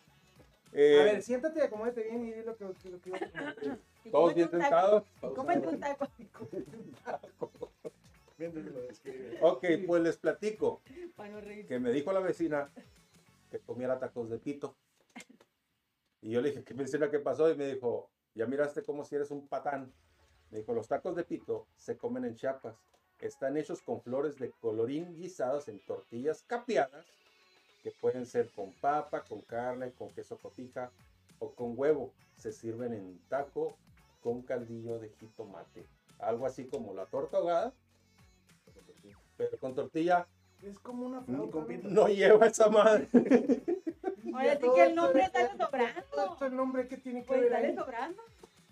Eh, A ver, siéntate acomódate bien y di lo que, lo que a todos bien un taco, sentados. Cómete un taco. Ok, pues les platico que me dijo la vecina que comiera tacos de pito. Y yo le dije, ¿qué vecina qué pasó? Y me dijo, ya miraste como si eres un patán. Me dijo, los tacos de pito se comen en Chiapas. Están hechos con flores de colorín guisadas en tortillas capeadas, que pueden ser con papa, con carne, con queso cotija o con huevo. Se sirven en taco con caldillo de jitomate. Algo así como la torta ahogada, pero con tortilla Es como una flauta. con ¿no? pito. no lleva esa madre. Oye, sí Todo que el nombre todo sobrando. esto el nombre que tiene que Pues ver sobrando.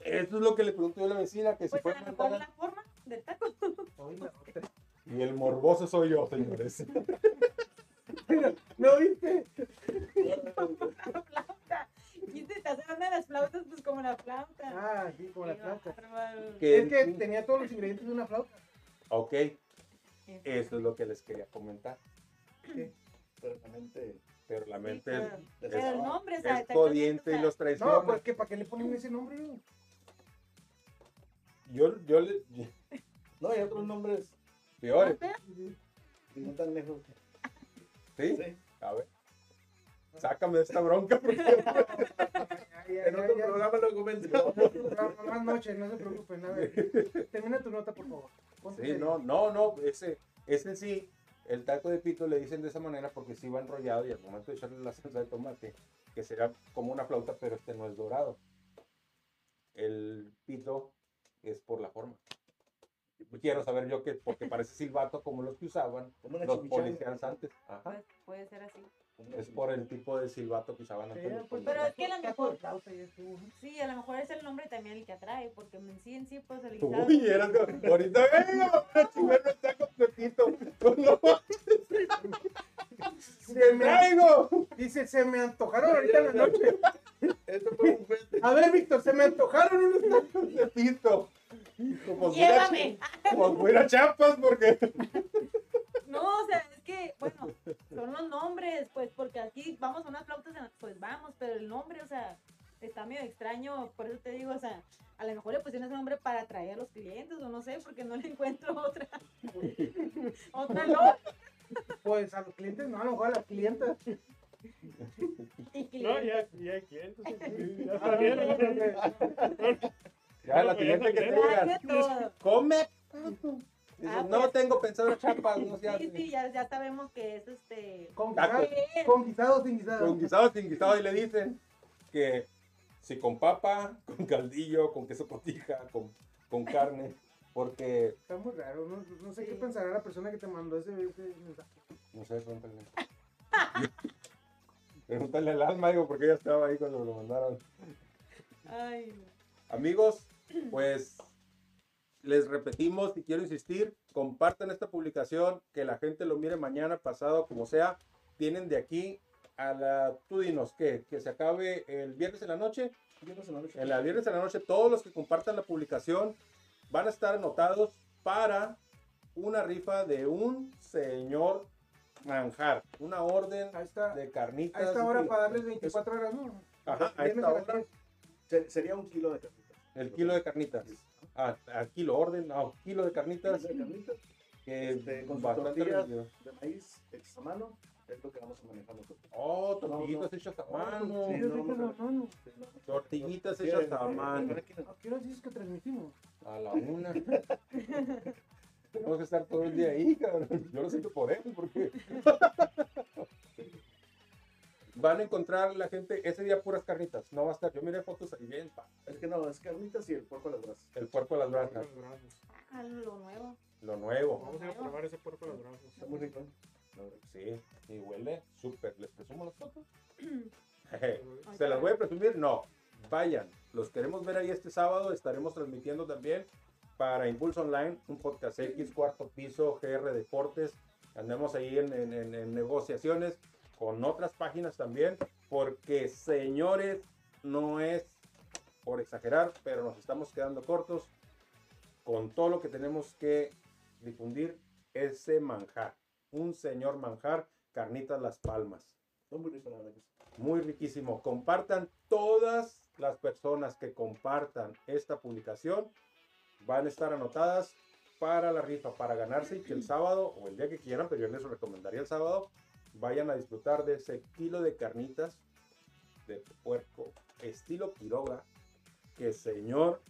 Eso es lo que le pregunté yo a la vecina, que Pues mejor mentada. la forma del taco. Y el morboso soy yo, señores. ¿No viste? La flauta. Quise te hacer una de las flautas, pues como la flauta. Ah, sí, como la flauta. Que- Es que tenía todos los ingredientes de una flauta. Ok, eso es lo que les quería comentar. Pero la mente. Pero la mente pero, es, el nombre, o sea, es está codiente y los traiciona. No, pues que para qué le ponen ese nombre. güey? Yo, yo le... No, hay otros nombres Peores, y no tan lejos. ¿Sí? Sí. A ver. Sácame de esta bronca. porque- En otro ya. programa lo comento. Ah, Más noche, no se preocupen. A ver, termina tu nota, por favor. Ponte Sí, no, no, no, ese, ese sí, el taco de pito le dicen de esa manera porque sí va enrollado y al momento de echarle la salsa de tomate, que será como una flauta, pero este no es dorado. El pito es por la forma. Quiero saber yo que, porque parece silbato como los que usaban los policías antes. Ajá. Pues puede ser así. Es por el tipo de silbato que usaban antes. pues, Pero es que a lo mejor- de eso. Sí, a lo mejor es el nombre también el que atrae, porque en sí, en sí, pues el Uy, eras como- ahorita venga, un taco completito. No, Se me, traigo. dice, se me antojaron ahorita en la noche. Esto fue un. A ver, Víctor, se me antojaron unos tacos. Completito. Como Llévame. Como si fuera chapas, porque. No, o sea, es que, bueno, son los nombres, pues, porque aquí vamos a unas flautas, pues vamos, pero el nombre, o sea, está medio extraño, por eso te digo, o sea, a lo mejor le pusieron ese nombre para atraer a los clientes, o no sé, porque no le encuentro otra, otra lógica. Pues a los clientes, no, a lo mejor a las clientas. Y No, clientes. ya, ya hay clientes. sí, Ya No, no, no. Ya la siguiente que te todo. Come. Dices, Ah, no pues. tengo pensado en chapas, no se Sí, sí, ya, ya sabemos que es este. Con guisado, con guisado, sin guisado. Con guisado, sin guisado, y le dicen que si con papa, con caldillo, con queso cotija, con, con carne, porque, Está muy raro, no, no sé qué pensará la persona que te mandó ese, mensaje. no sé, pregúntale. Pregúntale al alma, digo, porque ella estaba ahí cuando me lo mandaron. Ay, no. Amigos, pues les repetimos y quiero insistir, compartan esta publicación, que la gente lo mire mañana, pasado, como sea. Tienen de aquí a la, tú dinos, ¿qué? Que se acabe el viernes en la noche. Viernes en la noche. En la viernes en la noche, todos los que compartan la publicación van a estar anotados para una rifa de un señor manjar, una orden A esta, de carnitas. a esta hora para darles 24 horas, ¿no? Ajá, a esta las hora. 10. Se- Sería un kilo de carnitas. El kilo de carnitas. Ah, al kilo orden, no, kilo de carnitas. de carnitas Que Este, con bastante de maíz hechas a mano. Es lo que vamos a manejar nosotros. Oh, tortillitas no. hechas a mano. sí. Tortillitas hechas a sí, mano. ¿A qué hora dices que transmitimos? A la una. Tenemos que estar todo el día ahí, cabrón. Yo lo siento por él, porque. Van a encontrar la gente ese día puras carnitas. No va a estar. Yo miré fotos ahí bien. pa, Es que no, es carnitas y el puerco a las brasas. El cuerpo de las brasas. Ah, lo nuevo. Lo nuevo. Vamos a ir a probar ese puerco a los brazos. Está muy rico. Sí. Y huele súper. ¿Les presumo las fotos? ¿Se las voy a presumir? No. Vayan. Los queremos ver ahí este sábado. Estaremos transmitiendo también para Impulso Online, un podcast X, cuarto piso, GR Deportes. Andamos ahí en- en- en negociaciones con otras páginas también, porque señores, no es por exagerar, pero nos estamos quedando cortos con todo lo que tenemos que difundir ese manjar. Un señor manjar, carnitas Las Palmas. Muy sí. Muy riquísimo. Compartan todas las personas que compartan esta publicación. Van a estar anotadas para la rifa, para ganarse y que el sábado o el día que quieran, pero yo les recomendaría el sábado, vayan a disfrutar de ese kilo de carnitas de puerco estilo Quiroga, que señor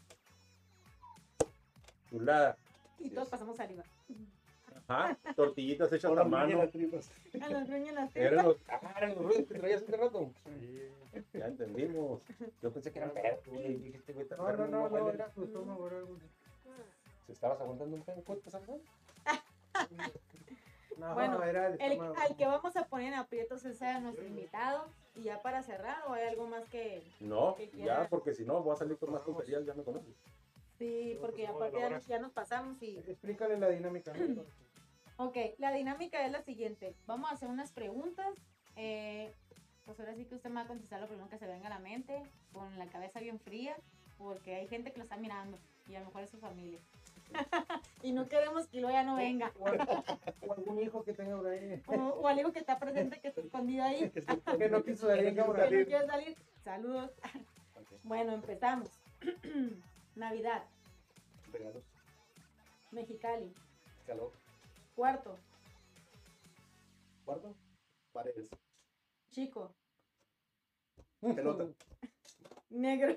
chulada. Y todos pasamos saliva. Ajá, tortillitas hechas a mano. las tripas. A los las Eran los, ah, eran los ruidos que traías hace rato. Sí. Ya entendimos. Yo pensé que eran perros, este No, no, no, no, era estómago. ¿Se estabas aguantando un. No, Bueno, era el El, al que vamos a poner en aprietos es a nuestro invitado. Y ya para cerrar, o hay algo más que. No, Que ya, porque si no, voy a salir con más tonterías, ya me conoces. Sí, No, porque pues, aparte nos, ya nos pasamos y. Explícale la dinámica. ¿no? Ok, la dinámica es la siguiente. Vamos a hacer unas preguntas. eh, pues ahora sí que usted me va a contestar lo primero que se venga a la mente, con la cabeza bien fría, porque hay gente que lo está mirando y a lo mejor es su familia. y no queremos que luego ya no venga. O, al- o algún hijo que tenga por ahí. O, o algo que está presente que está escondido ahí. Que no quiso salir Que no salir. Saludos. Bueno, empezamos. Navidad, Regalos, Mexicali, calor, cuarto, cuarto, paredes, chico, pelota, negro,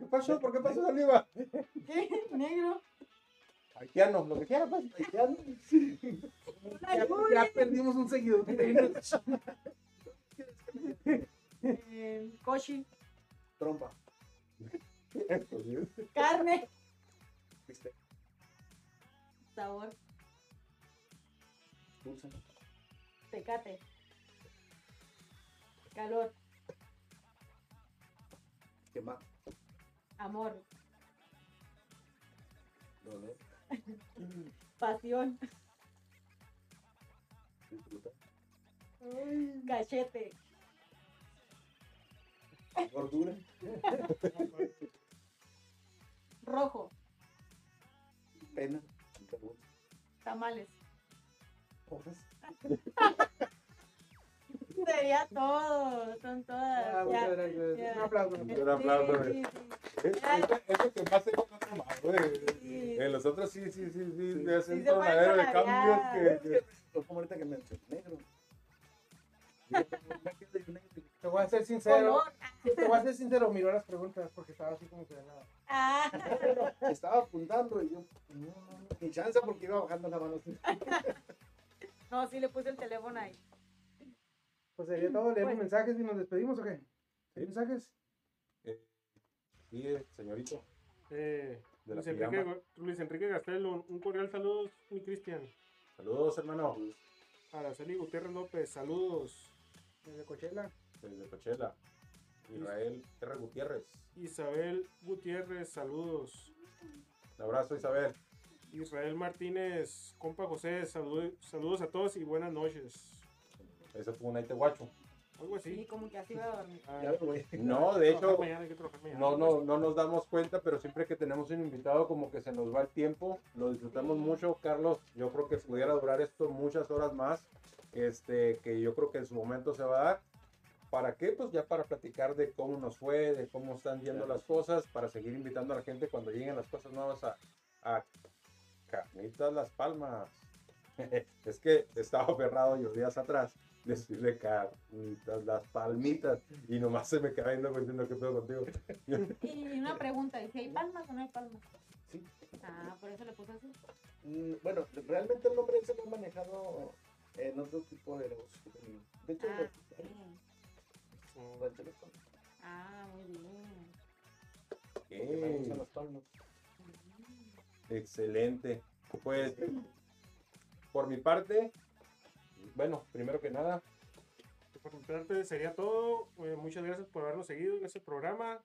¿Qué pasó? ¿Por qué pasó arriba? ¿qué? Negro, Haitiano, lo que quiera, pues. Haitiano. Ya, ya perdimos un seguidor. eh, cochi, trompa, carne, bistec, sabor, Dulce. Tecate. Calor. Quemar. Amor. Pasión. Disfrutar. Cachete. Gordura. Rojo. Pena. Tamales. Hojas. Sería todo. Son Ah, todas. muchas ya. gracias. ya. Un aplauso. Un aplauso, Sí, güey. sí, sí. Es, es- es lo que más se nota más, güey. Sí. En los otros sí, sí, sí, sí, me hacen tornadero de cambios que, que- Pues como ahorita que me negro. De. Te voy a ser sincero. Te voy a ser sincero, miró las preguntas porque estaba así como que nada. Ah, Estaba apuntando y yo, no, no, no, ni chance porque iba bajando la mano. no, sí le puse el teléfono ahí. Pues sería todo, leemos Pues- mensajes y nos despedimos o qué? ¿Hay mensajes? Sí, eh, señorito. Eh, De la Luis, Enrique, Luis Enrique Gastel, un, un cordial saludo, mi Cristian. Saludos, hermano. Araceli Gutiérrez López, saludos. Desde Coachella. Desde Coachella. Israel R. Gutiérrez. Isabel Gutiérrez, saludos. Un abrazo, Isabel. Israel Martínez, compa José, saludo- saludos a todos y buenas noches. Ese fue un Aite Guacho. Algo Sí, como que así va a dormir. Ya, güey. No, de hecho, mañana, mañana. no, no, no nos damos cuenta, pero siempre que tenemos un invitado, como que se nos va el tiempo. Lo disfrutamos Sí. mucho, Carlos. Yo creo que pudiera durar esto muchas horas más. Este, que yo creo que en su momento se va a dar. ¿Para qué? Pues ya para platicar de cómo nos fue, de cómo están yendo Claro. las cosas, para seguir invitando a la gente cuando lleguen las cosas nuevas a, a Carnitas Las Palmas. es que estaba aferrado yo días atrás decirle Carnitas Las Palmitas y nomás se me queda viendo diciendo que pedo contigo. Y una pregunta, ¿y si hay palmas o no hay palmas? Sí. Ah, por eso le puse así. Mm, Bueno, realmente el nombre se lo he manejado en otro tipo de negocios. De hecho, Ah, sí. Las Palmas. Ah, muy bien. porque me gustan las palmas. excelente. Pues por mi parte, bueno, primero que nada, Por mi parte sería todo. Eh, muchas gracias por habernos seguido en este programa.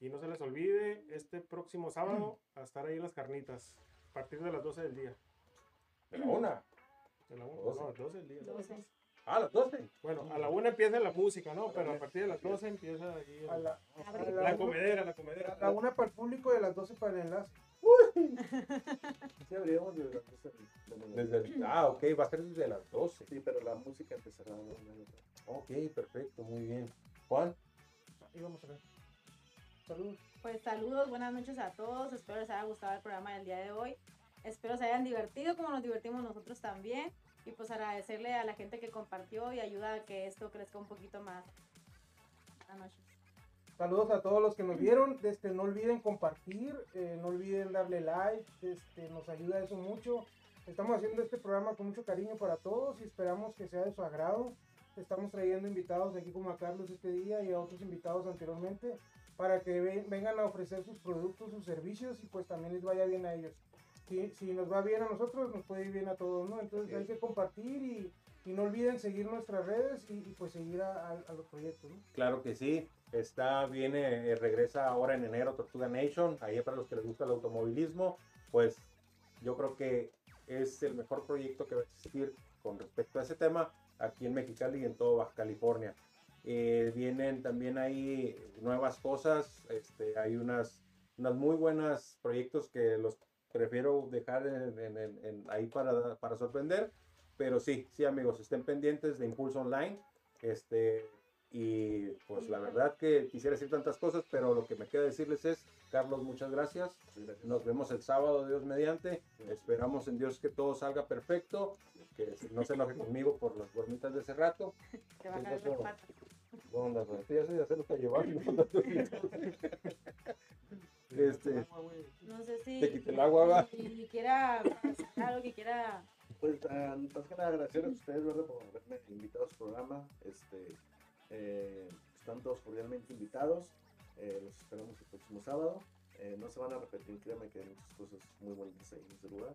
Y no se les olvide, este próximo sábado, a estar ahí en las carnitas. A partir de las 12 del día. de la una. De la una, 12. no, a las 12 del día. Ah, las 12. Bueno, a la una empieza la música, ¿no? Pero a partir de las 12 empieza ahí A la, Abre. a la, la, comedera, la comedera. a la una para el público y a las 12 para el enlace. Sí, abríamos de las 12 de la mañana. Desde el- ah, ok, va a ser desde las 12. Sí, pero la música empezará a. Ok, perfecto, muy bien. Juan, Ahí vamos a ver. Saludos. Pues saludos, buenas noches a todos. Espero les haya gustado el programa del día de hoy. Espero se hayan divertido como nos divertimos nosotros también. Y pues agradecerle a la gente que compartió y ayuda a que esto crezca un poquito más. Buenas noches. Saludos a todos los que nos vieron. Este, no olviden compartir, eh, no olviden darle like. Este, nos ayuda eso mucho. Estamos haciendo este programa con mucho cariño para todos y esperamos que sea de su agrado. Estamos trayendo invitados aquí como a Carlos este día y a otros invitados anteriormente para que ve- vengan a ofrecer sus productos, sus servicios y pues también les vaya bien a ellos. Si, si nos va bien a nosotros, nos puede ir bien a todos, ¿no? Entonces hay que compartir y, y no olviden seguir nuestras redes y, y, pues seguir a, a- a los proyectos, ¿no? claro que sí. Está, viene, eh, regresa ahora en enero Tortuga Nation. Ahí para los que les gusta el automovilismo, pues yo creo que es el mejor proyecto que va a existir con respecto a ese tema aquí en Mexicali y en todo Baja California. Eh, vienen también ahí nuevas cosas, este, hay unas, unas muy buenos proyectos que los prefiero dejar en- en- en- ahí para, para sorprender, pero sí, sí amigos, estén pendientes de Impulso Online, este, y pues la verdad que quisiera decir tantas cosas, pero lo que me queda decirles es, Carlos, muchas gracias, nos vemos el sábado, Dios mediante. Esperamos en Dios que todo salga perfecto. Que no se enoje conmigo por las gormitas de ese rato. Te va a ¿Qué caer pasó? las patas. ¿Cómo andas, güey? Ya sé hacer lo que llevar. Este, No sé si. Te quité el agua, va. Si quiera algo que quiera. Pues, más que nada agradecerles a ustedes, ¿verdad? Por haberme invitado a su programa. Este, eh, están todos cordialmente invitados. Eh, los esperamos el próximo sábado. Eh, no se van a repetir, créanme que hay muchas cosas muy bonitas ahí en ese lugar.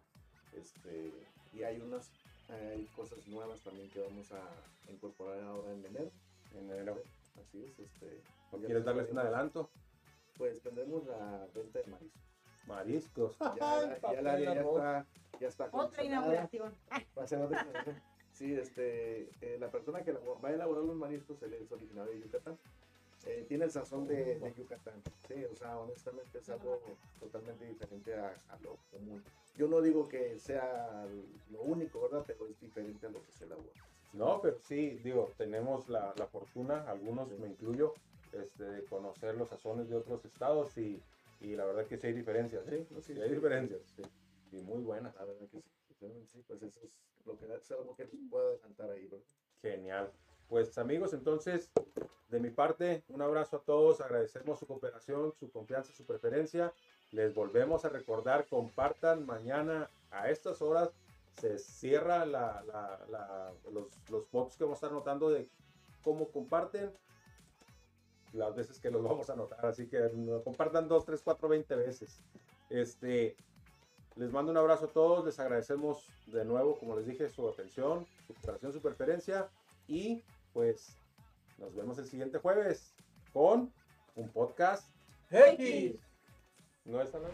Este, y hay unas Hay cosas nuevas también que vamos a incorporar ahora en enero. En enero. Así es, este. ¿No ya quieres les darles un adelanto? Pues tendremos la venta de mariscos. Mariscos. Ya, Ay, ya está, ya está Otra inauguración. Va a ser otra inauguración. Sí, este, eh, la persona que va a elaborar los mariscos, él es originario de Yucatán. Eh, tiene el sazón de, de Yucatán. Sí, o sea, honestamente es algo totalmente diferente a, a lo común. Yo no digo que sea lo único, ¿verdad? Pero es diferente a lo que se elabora. No, pero sí, digo, tenemos la, la fortuna, algunos me incluyo, este, de conocer los sazones de otros estados y, y la verdad que sí hay diferencias, ¿sí? no, sí, Sí hay diferencias, sí. Y muy buenas. La verdad que sí. Sí, pues eso es lo que, es algo que puedo adelantar ahí, ¿verdad? Genial. Pues amigos, entonces, de mi parte, un abrazo a todos, agradecemos su cooperación, su confianza, su preferencia. Les volvemos a recordar, compartan mañana a estas horas. Se cierra la, la- la- los, los posts que vamos a estar notando de cómo comparten las veces que los vamos a anotar. Así que compartan 2, 3, 4, 20 veces. Este, les mando un abrazo a todos. Les agradecemos de nuevo, como les dije, su atención, su cooperación, su preferencia. Y pues nos vemos el siguiente jueves con un podcast. X. No esta noche.